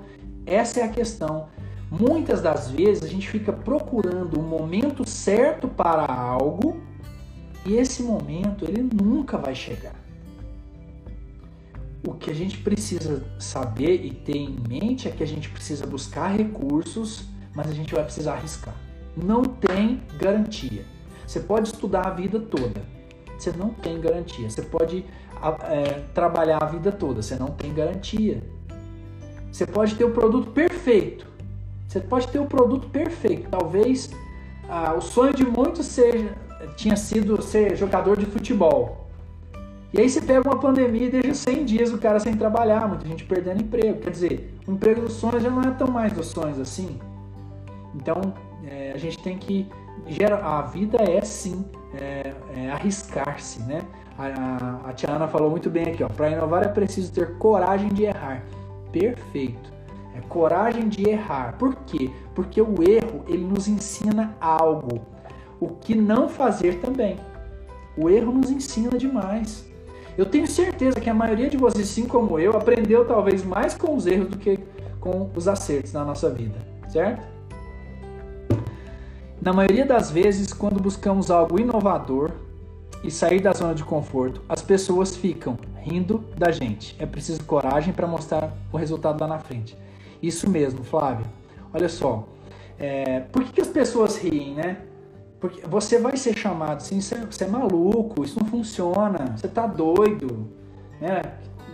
Speaker 1: essa é a questão. Muitas das vezes a gente fica procurando o momento certo para algo e esse momento ele nunca vai chegar. O que a gente precisa saber e ter em mente é que a gente precisa buscar recursos, mas a gente vai precisar arriscar. Não tem garantia. Você pode estudar a vida toda, você não tem garantia. Você pode é, trabalhar a vida toda, você não tem garantia. Você pode ter o produto perfeito. Você pode ter o produto perfeito. Talvez ah, o sonho de muitos seja, tinha sido ser jogador de futebol. E aí você pega uma pandemia e deixa 100 dias o cara sem trabalhar, muita gente perdendo emprego. Quer dizer, o emprego dos sonhos já não é tão mais dos sonhos assim. Então, é, a gente tem que a vida é sim é, é arriscar-se, né? A, a, a Tia Ana falou muito bem aqui, ó. Para inovar é preciso ter coragem de errar. Perfeito. É coragem de errar. Por quê? Porque o erro ele nos ensina algo. O que não fazer também. O erro nos ensina demais. Eu tenho certeza que a maioria de vocês, assim como eu, aprendeu talvez mais com os erros do que com os acertos na nossa vida, certo? Na maioria das vezes, quando buscamos algo inovador e sair da zona de conforto, as pessoas ficam rindo da gente. É preciso coragem para mostrar o resultado lá na frente. Isso mesmo, Flávio. Olha só, é, por que, que, as pessoas riem, né? Porque você vai ser chamado assim, você, você é maluco, isso não funciona, você tá doido, né?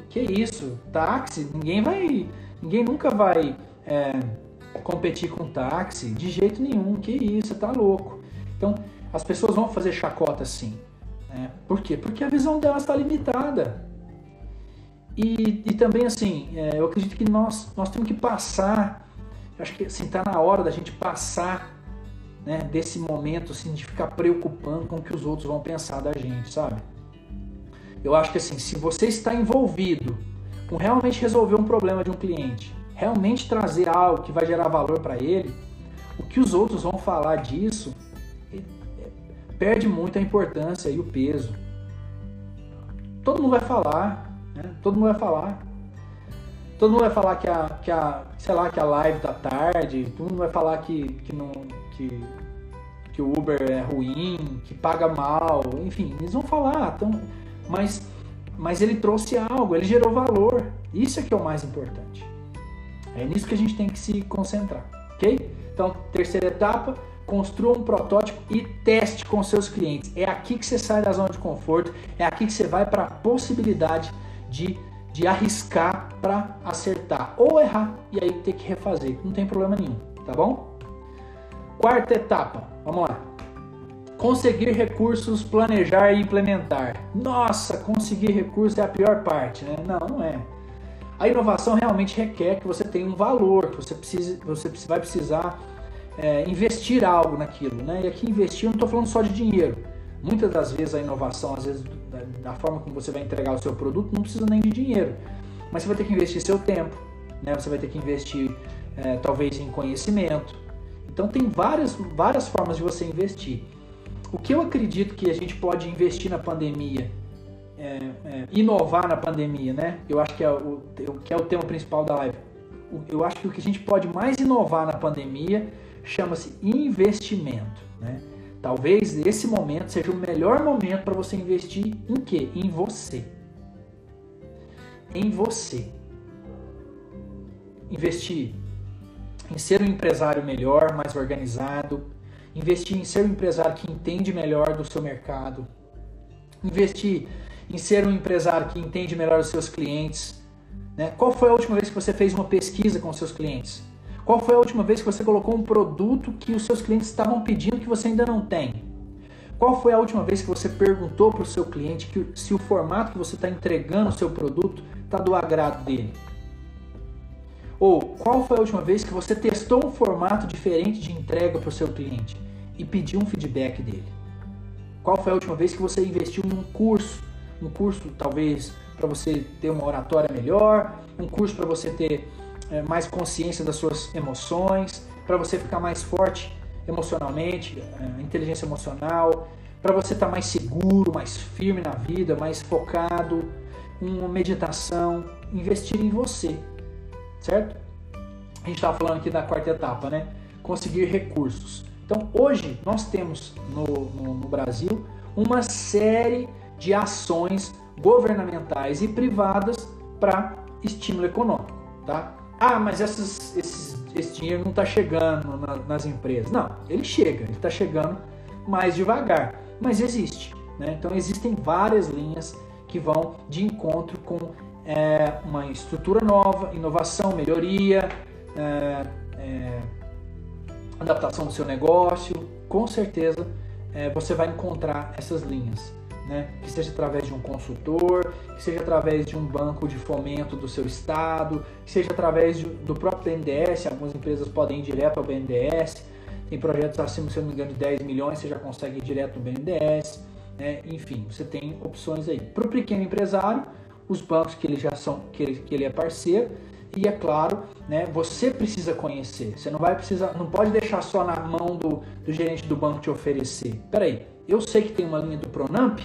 Speaker 1: Que isso? Táxi? Ninguém vai, ninguém nunca vai é, competir com táxi de jeito nenhum. Que isso, tá louco. Então, as pessoas vão fazer chacota assim. Né? Por quê? Porque a visão delas está limitada. E, e também, assim, é, eu acredito que nós, nós temos que passar. Acho que assim, tá na hora da gente passar né, desse momento assim, de ficar preocupando com o que os outros vão pensar da gente, sabe? Eu acho que assim, se você está envolvido com realmente resolver um problema de um cliente, realmente trazer algo que vai gerar valor para ele, o que os outros vão falar disso perde muito a importância e o peso. Todo mundo vai falar, né? todo mundo vai falar. Todo mundo vai falar que a, que a, sei lá, que a live tá tarde, todo mundo vai falar que, que, não, que, que o Uber é ruim, que paga mal, enfim, eles vão falar, então, mas, mas ele trouxe algo, ele gerou valor. Isso é que é o mais importante. É nisso que a gente tem que se concentrar, ok? Então, terceira etapa, construa um protótipo e teste com seus clientes. É aqui que você sai da zona de conforto, é aqui que você vai para a possibilidade de, de arriscar para acertar ou errar e aí ter que refazer. Não tem problema nenhum, tá bom? Quarta etapa, vamos lá. Conseguir recursos, planejar e implementar. Nossa, conseguir recursos é a pior parte, né? Não, não é. A inovação realmente requer que você tenha um valor, que você, precise, você vai precisar é, investir algo naquilo. Né? E aqui investir, eu não estou falando só de dinheiro. Muitas das vezes a inovação, às vezes da, da, forma como você vai entregar o seu produto, não precisa nem de dinheiro. Mas você vai ter que investir seu tempo, né? você vai ter que investir é, talvez em conhecimento. Então tem várias, várias formas de você investir. O que eu acredito que a gente pode investir na pandemia é, é, inovar na pandemia, né? Eu acho que é o, que é o tema principal da live. Eu acho que o que a gente pode mais inovar na pandemia chama-se investimento, né? Talvez esse momento seja o melhor momento para você investir em quê? Em você. Em você. Investir em ser um empresário melhor, mais organizado, investir em ser um empresário que entende melhor do seu mercado, investir em ser um empresário que entende melhor os seus clientes. Né? Qual foi a última vez que você fez uma pesquisa com os seus clientes? Qual foi a última vez que você colocou um produto que os seus clientes estavam pedindo que você ainda não tem? Qual foi a última vez que você perguntou para o seu cliente que, se o formato que você está entregando o seu produto está do agrado dele? Ou qual foi a última vez que você testou um formato diferente de entrega para o seu cliente e pediu um feedback dele? Qual foi a última vez que você investiu num curso? Um curso talvez para você ter uma oratória melhor, um curso para você ter é, mais consciência das suas emoções, para você ficar mais forte emocionalmente, é, inteligência emocional, para você estar tá mais seguro, mais firme na vida, mais focado, uma meditação, investir em você, certo? A gente estava falando aqui da quarta etapa, né? Conseguir recursos. Então, hoje nós temos no, no, no Brasil uma série de ações governamentais e privadas para estímulo econômico, tá? Ah, mas essas, esses, esse dinheiro não está chegando na, nas empresas. Não, ele chega, ele está chegando mais devagar, mas existe. Né? Então existem várias linhas que vão de encontro com é, uma estrutura nova, inovação, melhoria, é, é, adaptação do seu negócio. Com certeza é, você vai encontrar essas linhas. Né? que seja através de um consultor, que seja através de um banco de fomento do seu estado, que seja através de, do próprio BNDES, algumas empresas podem ir direto ao BNDES, tem projetos acima, se eu não me engano, de 10 milhões, você já consegue ir direto no BNDES, né? enfim, você tem opções aí. Para o pequeno empresário, os bancos que ele já são, que ele, que ele é parceiro, e é claro, né, você precisa conhecer. Você não vai precisar, não pode deixar só na mão do, do gerente do banco te oferecer. Peraí, eu sei que tem uma linha do Pronamp,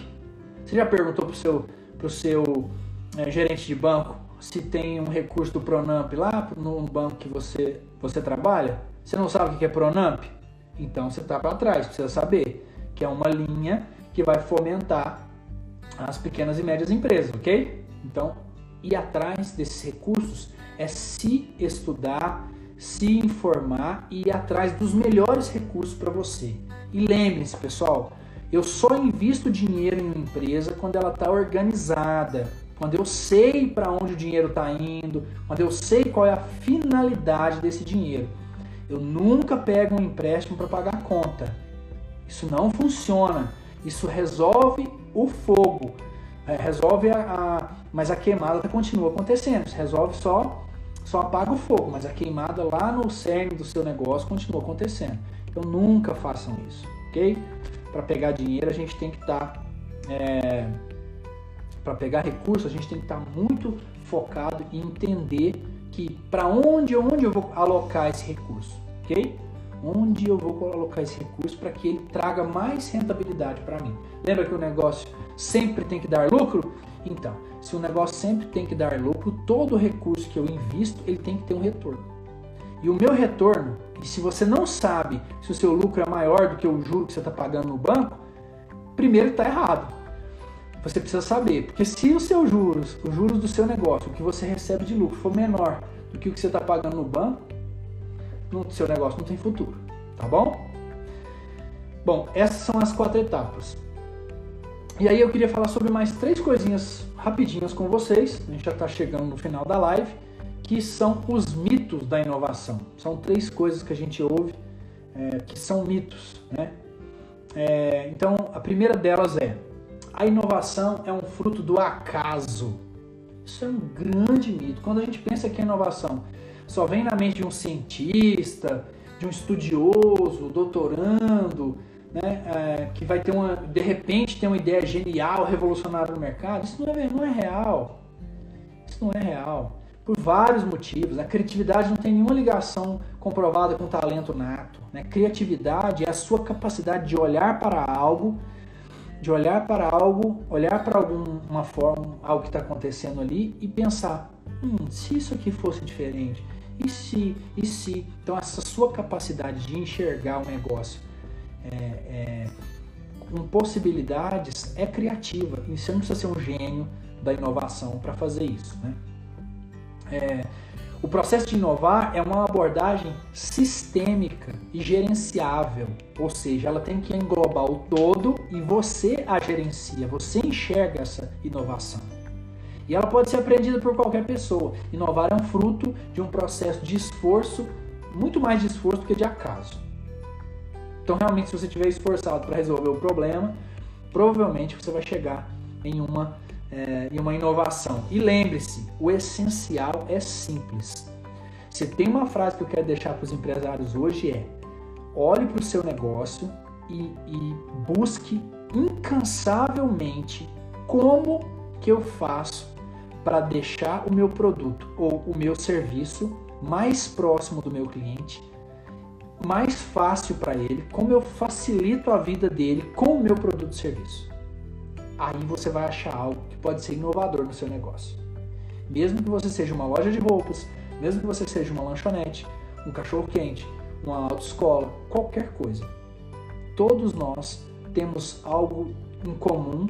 Speaker 1: você já perguntou para o seu, pro seu é, gerente de banco se tem um recurso do Pronamp lá no banco que você, você trabalha? Você não sabe o que é Pronamp? Então você está para trás, precisa saber que é uma linha que vai fomentar as pequenas e médias empresas, ok? Então, ir atrás desses recursos é se estudar, se informar e ir atrás dos melhores recursos para você. E lembre-se, pessoal, eu só invisto dinheiro em uma empresa quando ela está organizada, quando eu sei para onde o dinheiro está indo, quando eu sei qual é a finalidade desse dinheiro. Eu nunca pego um empréstimo para pagar a conta. Isso não funciona. Isso resolve o fogo, é, resolve a, a, mas a queimada continua acontecendo. Isso resolve só só apaga o fogo, mas a queimada lá no cerne do seu negócio continua acontecendo. Então nunca façam isso, ok? para pegar dinheiro, a gente tem que estar. Tá, é, para pegar recursos, a gente tem que estar tá muito focado em entender que para onde, onde eu vou alocar esse recurso, ok? Onde eu vou alocar esse recurso para que ele traga mais rentabilidade para mim. Lembra que o negócio sempre tem que dar lucro? Então, se o negócio sempre tem que dar lucro, todo recurso que eu invisto, ele tem que ter um retorno. E o meu retorno e se você não sabe se o seu lucro é maior do que o juro que você está pagando no banco, primeiro está errado. Você precisa saber, porque se os seus juros, os juros do seu negócio, o que você recebe de lucro for menor do que o que você está pagando no banco, no seu negócio não tem futuro, tá bom? Bom, essas são as quatro etapas. E aí eu queria falar sobre mais três coisinhas rapidinhas com vocês. A gente já está chegando no final da live que são os mitos da inovação. São três coisas que a gente ouve é, que são mitos. Né? É, então, a primeira delas é: a inovação é um fruto do acaso. Isso é um grande mito. Quando a gente pensa que a inovação só vem na mente de um cientista, de um estudioso, doutorando, né, é, que vai ter uma, de repente ter uma ideia genial, revolucionária no mercado, isso não é, não é real. Isso não é real por vários motivos. A criatividade não tem nenhuma ligação comprovada com talento nato. Né? Criatividade é a sua capacidade de olhar para algo, de olhar para algo, olhar para alguma forma, algo que está acontecendo ali e pensar: hum, se isso aqui fosse diferente, e se, e se. Então, essa sua capacidade de enxergar o negócio é, é, com possibilidades é criativa. E você não precisa ser um gênio da inovação para fazer isso. Né? É, o processo de inovar é uma abordagem sistêmica e gerenciável, ou seja, ela tem que englobar o todo e você a gerencia, você enxerga essa inovação. E ela pode ser aprendida por qualquer pessoa. Inovar é um fruto de um processo de esforço, muito mais de esforço do que de acaso. Então, realmente, se você estiver esforçado para resolver o problema, provavelmente você vai chegar em uma é, e uma inovação. E lembre-se, o essencial é simples. Se tem uma frase que eu quero deixar para os empresários hoje é: olhe para o seu negócio e, e busque incansavelmente como que eu faço para deixar o meu produto ou o meu serviço mais próximo do meu cliente, mais fácil para ele, como eu facilito a vida dele com o meu produto e serviço aí você vai achar algo que pode ser inovador no seu negócio. Mesmo que você seja uma loja de roupas, mesmo que você seja uma lanchonete, um cachorro quente, uma autoescola, qualquer coisa. Todos nós temos algo em comum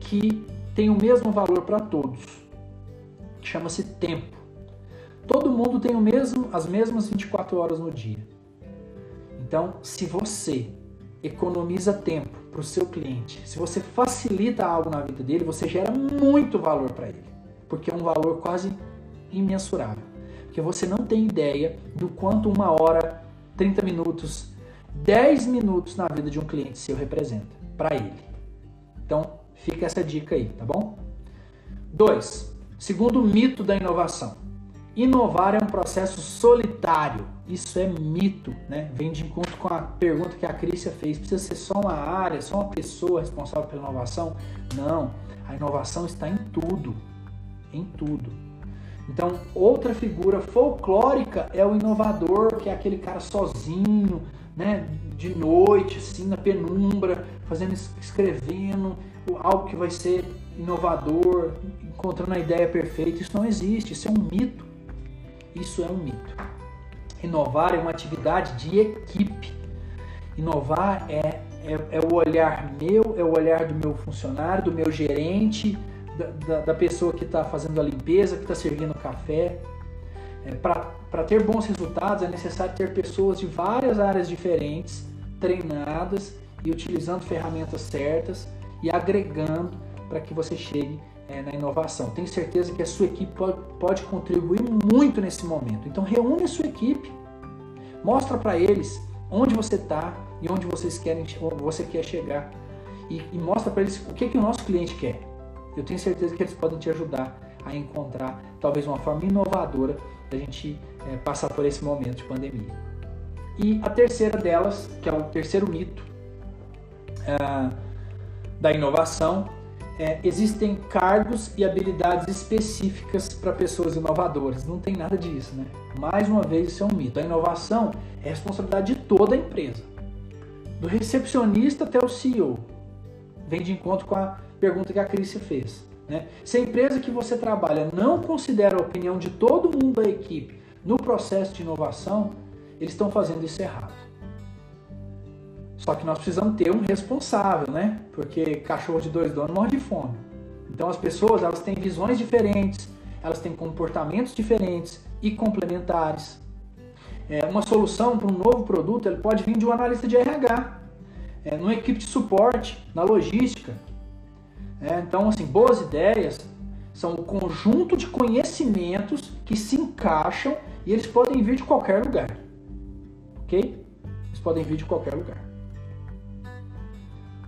Speaker 1: que tem o mesmo valor para todos. Chama-se tempo. Todo mundo tem o mesmo, as mesmas 24 horas no dia. Então, se você economiza tempo para o seu cliente, se você facilita algo na vida dele, você gera muito valor para ele, porque é um valor quase imensurável. Porque você não tem ideia do quanto uma hora, 30 minutos, 10 minutos na vida de um cliente seu representa para ele. Então, fica essa dica aí, tá bom? 2. Segundo mito da inovação. Inovar é um processo solitário isso é mito, né? Vem de encontro com a pergunta que a Crícia fez. Precisa ser só uma área, só uma pessoa responsável pela inovação? Não. A inovação está em tudo. Em tudo. Então, outra figura folclórica é o inovador, que é aquele cara sozinho, né, de noite, assim, na penumbra, fazendo, escrevendo algo que vai ser inovador, encontrando a ideia perfeita. Isso não existe, isso é um mito. Isso é um mito. Inovar é uma atividade de equipe. Inovar é, é, é o olhar meu, é o olhar do meu funcionário, do meu gerente, da, da, da pessoa que está fazendo a limpeza, que está servindo o café. É, Para ter bons resultados é necessário ter pessoas de várias áreas diferentes, treinadas e utilizando ferramentas certas e agregando para que você chegue é, na inovação. Tenho certeza que a sua equipe pode, pode contribuir muito nesse momento. Então reúne a sua equipe, mostra para eles onde você está e onde vocês querem, você quer chegar e, e mostra para eles o que, que o nosso cliente quer. Eu tenho certeza que eles podem te ajudar a encontrar talvez uma forma inovadora da gente é, passar por esse momento de pandemia. E a terceira delas, que é o terceiro mito é, da inovação, é, existem cargos e habilidades específicas para pessoas inovadoras. Não tem nada disso, né? Mais uma vez, isso é um mito. A inovação é responsabilidade de toda a empresa, do recepcionista até o CEO. Vem de encontro com a pergunta que a Cris fez. Né? Se a empresa que você trabalha não considera a opinião de todo mundo da equipe no processo de inovação, eles estão fazendo isso errado. Só que nós precisamos ter um responsável, né? Porque cachorro de dois donos morre de fome. Então as pessoas elas têm visões diferentes, elas têm comportamentos diferentes e complementares. É, uma solução para um novo produto ele pode vir de um analista de RH, é, numa equipe de suporte, na logística. É, então, assim, boas ideias são o conjunto de conhecimentos que se encaixam e eles podem vir de qualquer lugar. Ok? Eles podem vir de qualquer lugar.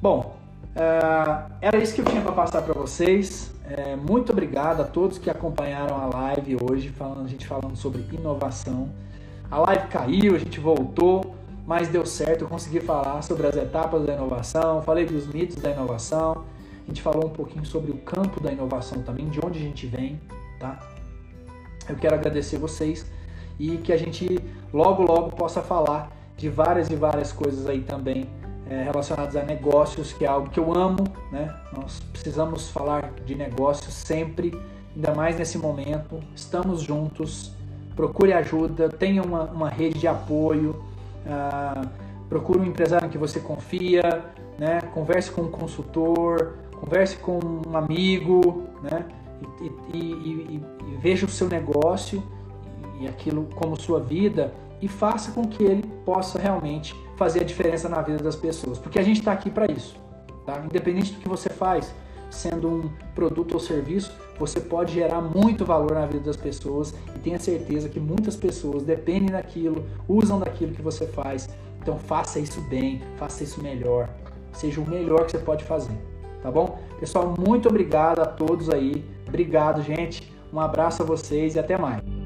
Speaker 1: Bom, uh, era isso que eu tinha para passar para vocês. É, muito obrigado a todos que acompanharam a live hoje, falando, a gente falando sobre inovação. A live caiu, a gente voltou, mas deu certo. Eu consegui falar sobre as etapas da inovação, falei dos mitos da inovação. A gente falou um pouquinho sobre o campo da inovação também, de onde a gente vem, tá? Eu quero agradecer vocês e que a gente logo logo possa falar de várias e várias coisas aí também é, relacionados a negócios, que é algo que eu amo, né? Nós precisamos falar de negócios sempre, ainda mais nesse momento. Estamos juntos, procure ajuda, tenha uma, uma rede de apoio, ah, procure um empresário em que você confia, né? Converse com um consultor, converse com um amigo, né? E, e, e, e veja o seu negócio e aquilo como sua vida e faça com que ele possa realmente fazer a diferença na vida das pessoas, porque a gente está aqui para isso, tá? Independente do que você faz, sendo um produto ou serviço, você pode gerar muito valor na vida das pessoas e tenha certeza que muitas pessoas dependem daquilo, usam daquilo que você faz. Então faça isso bem, faça isso melhor, seja o melhor que você pode fazer, tá bom? Pessoal, muito obrigado a todos aí. Obrigado, gente. Um abraço a vocês e até mais.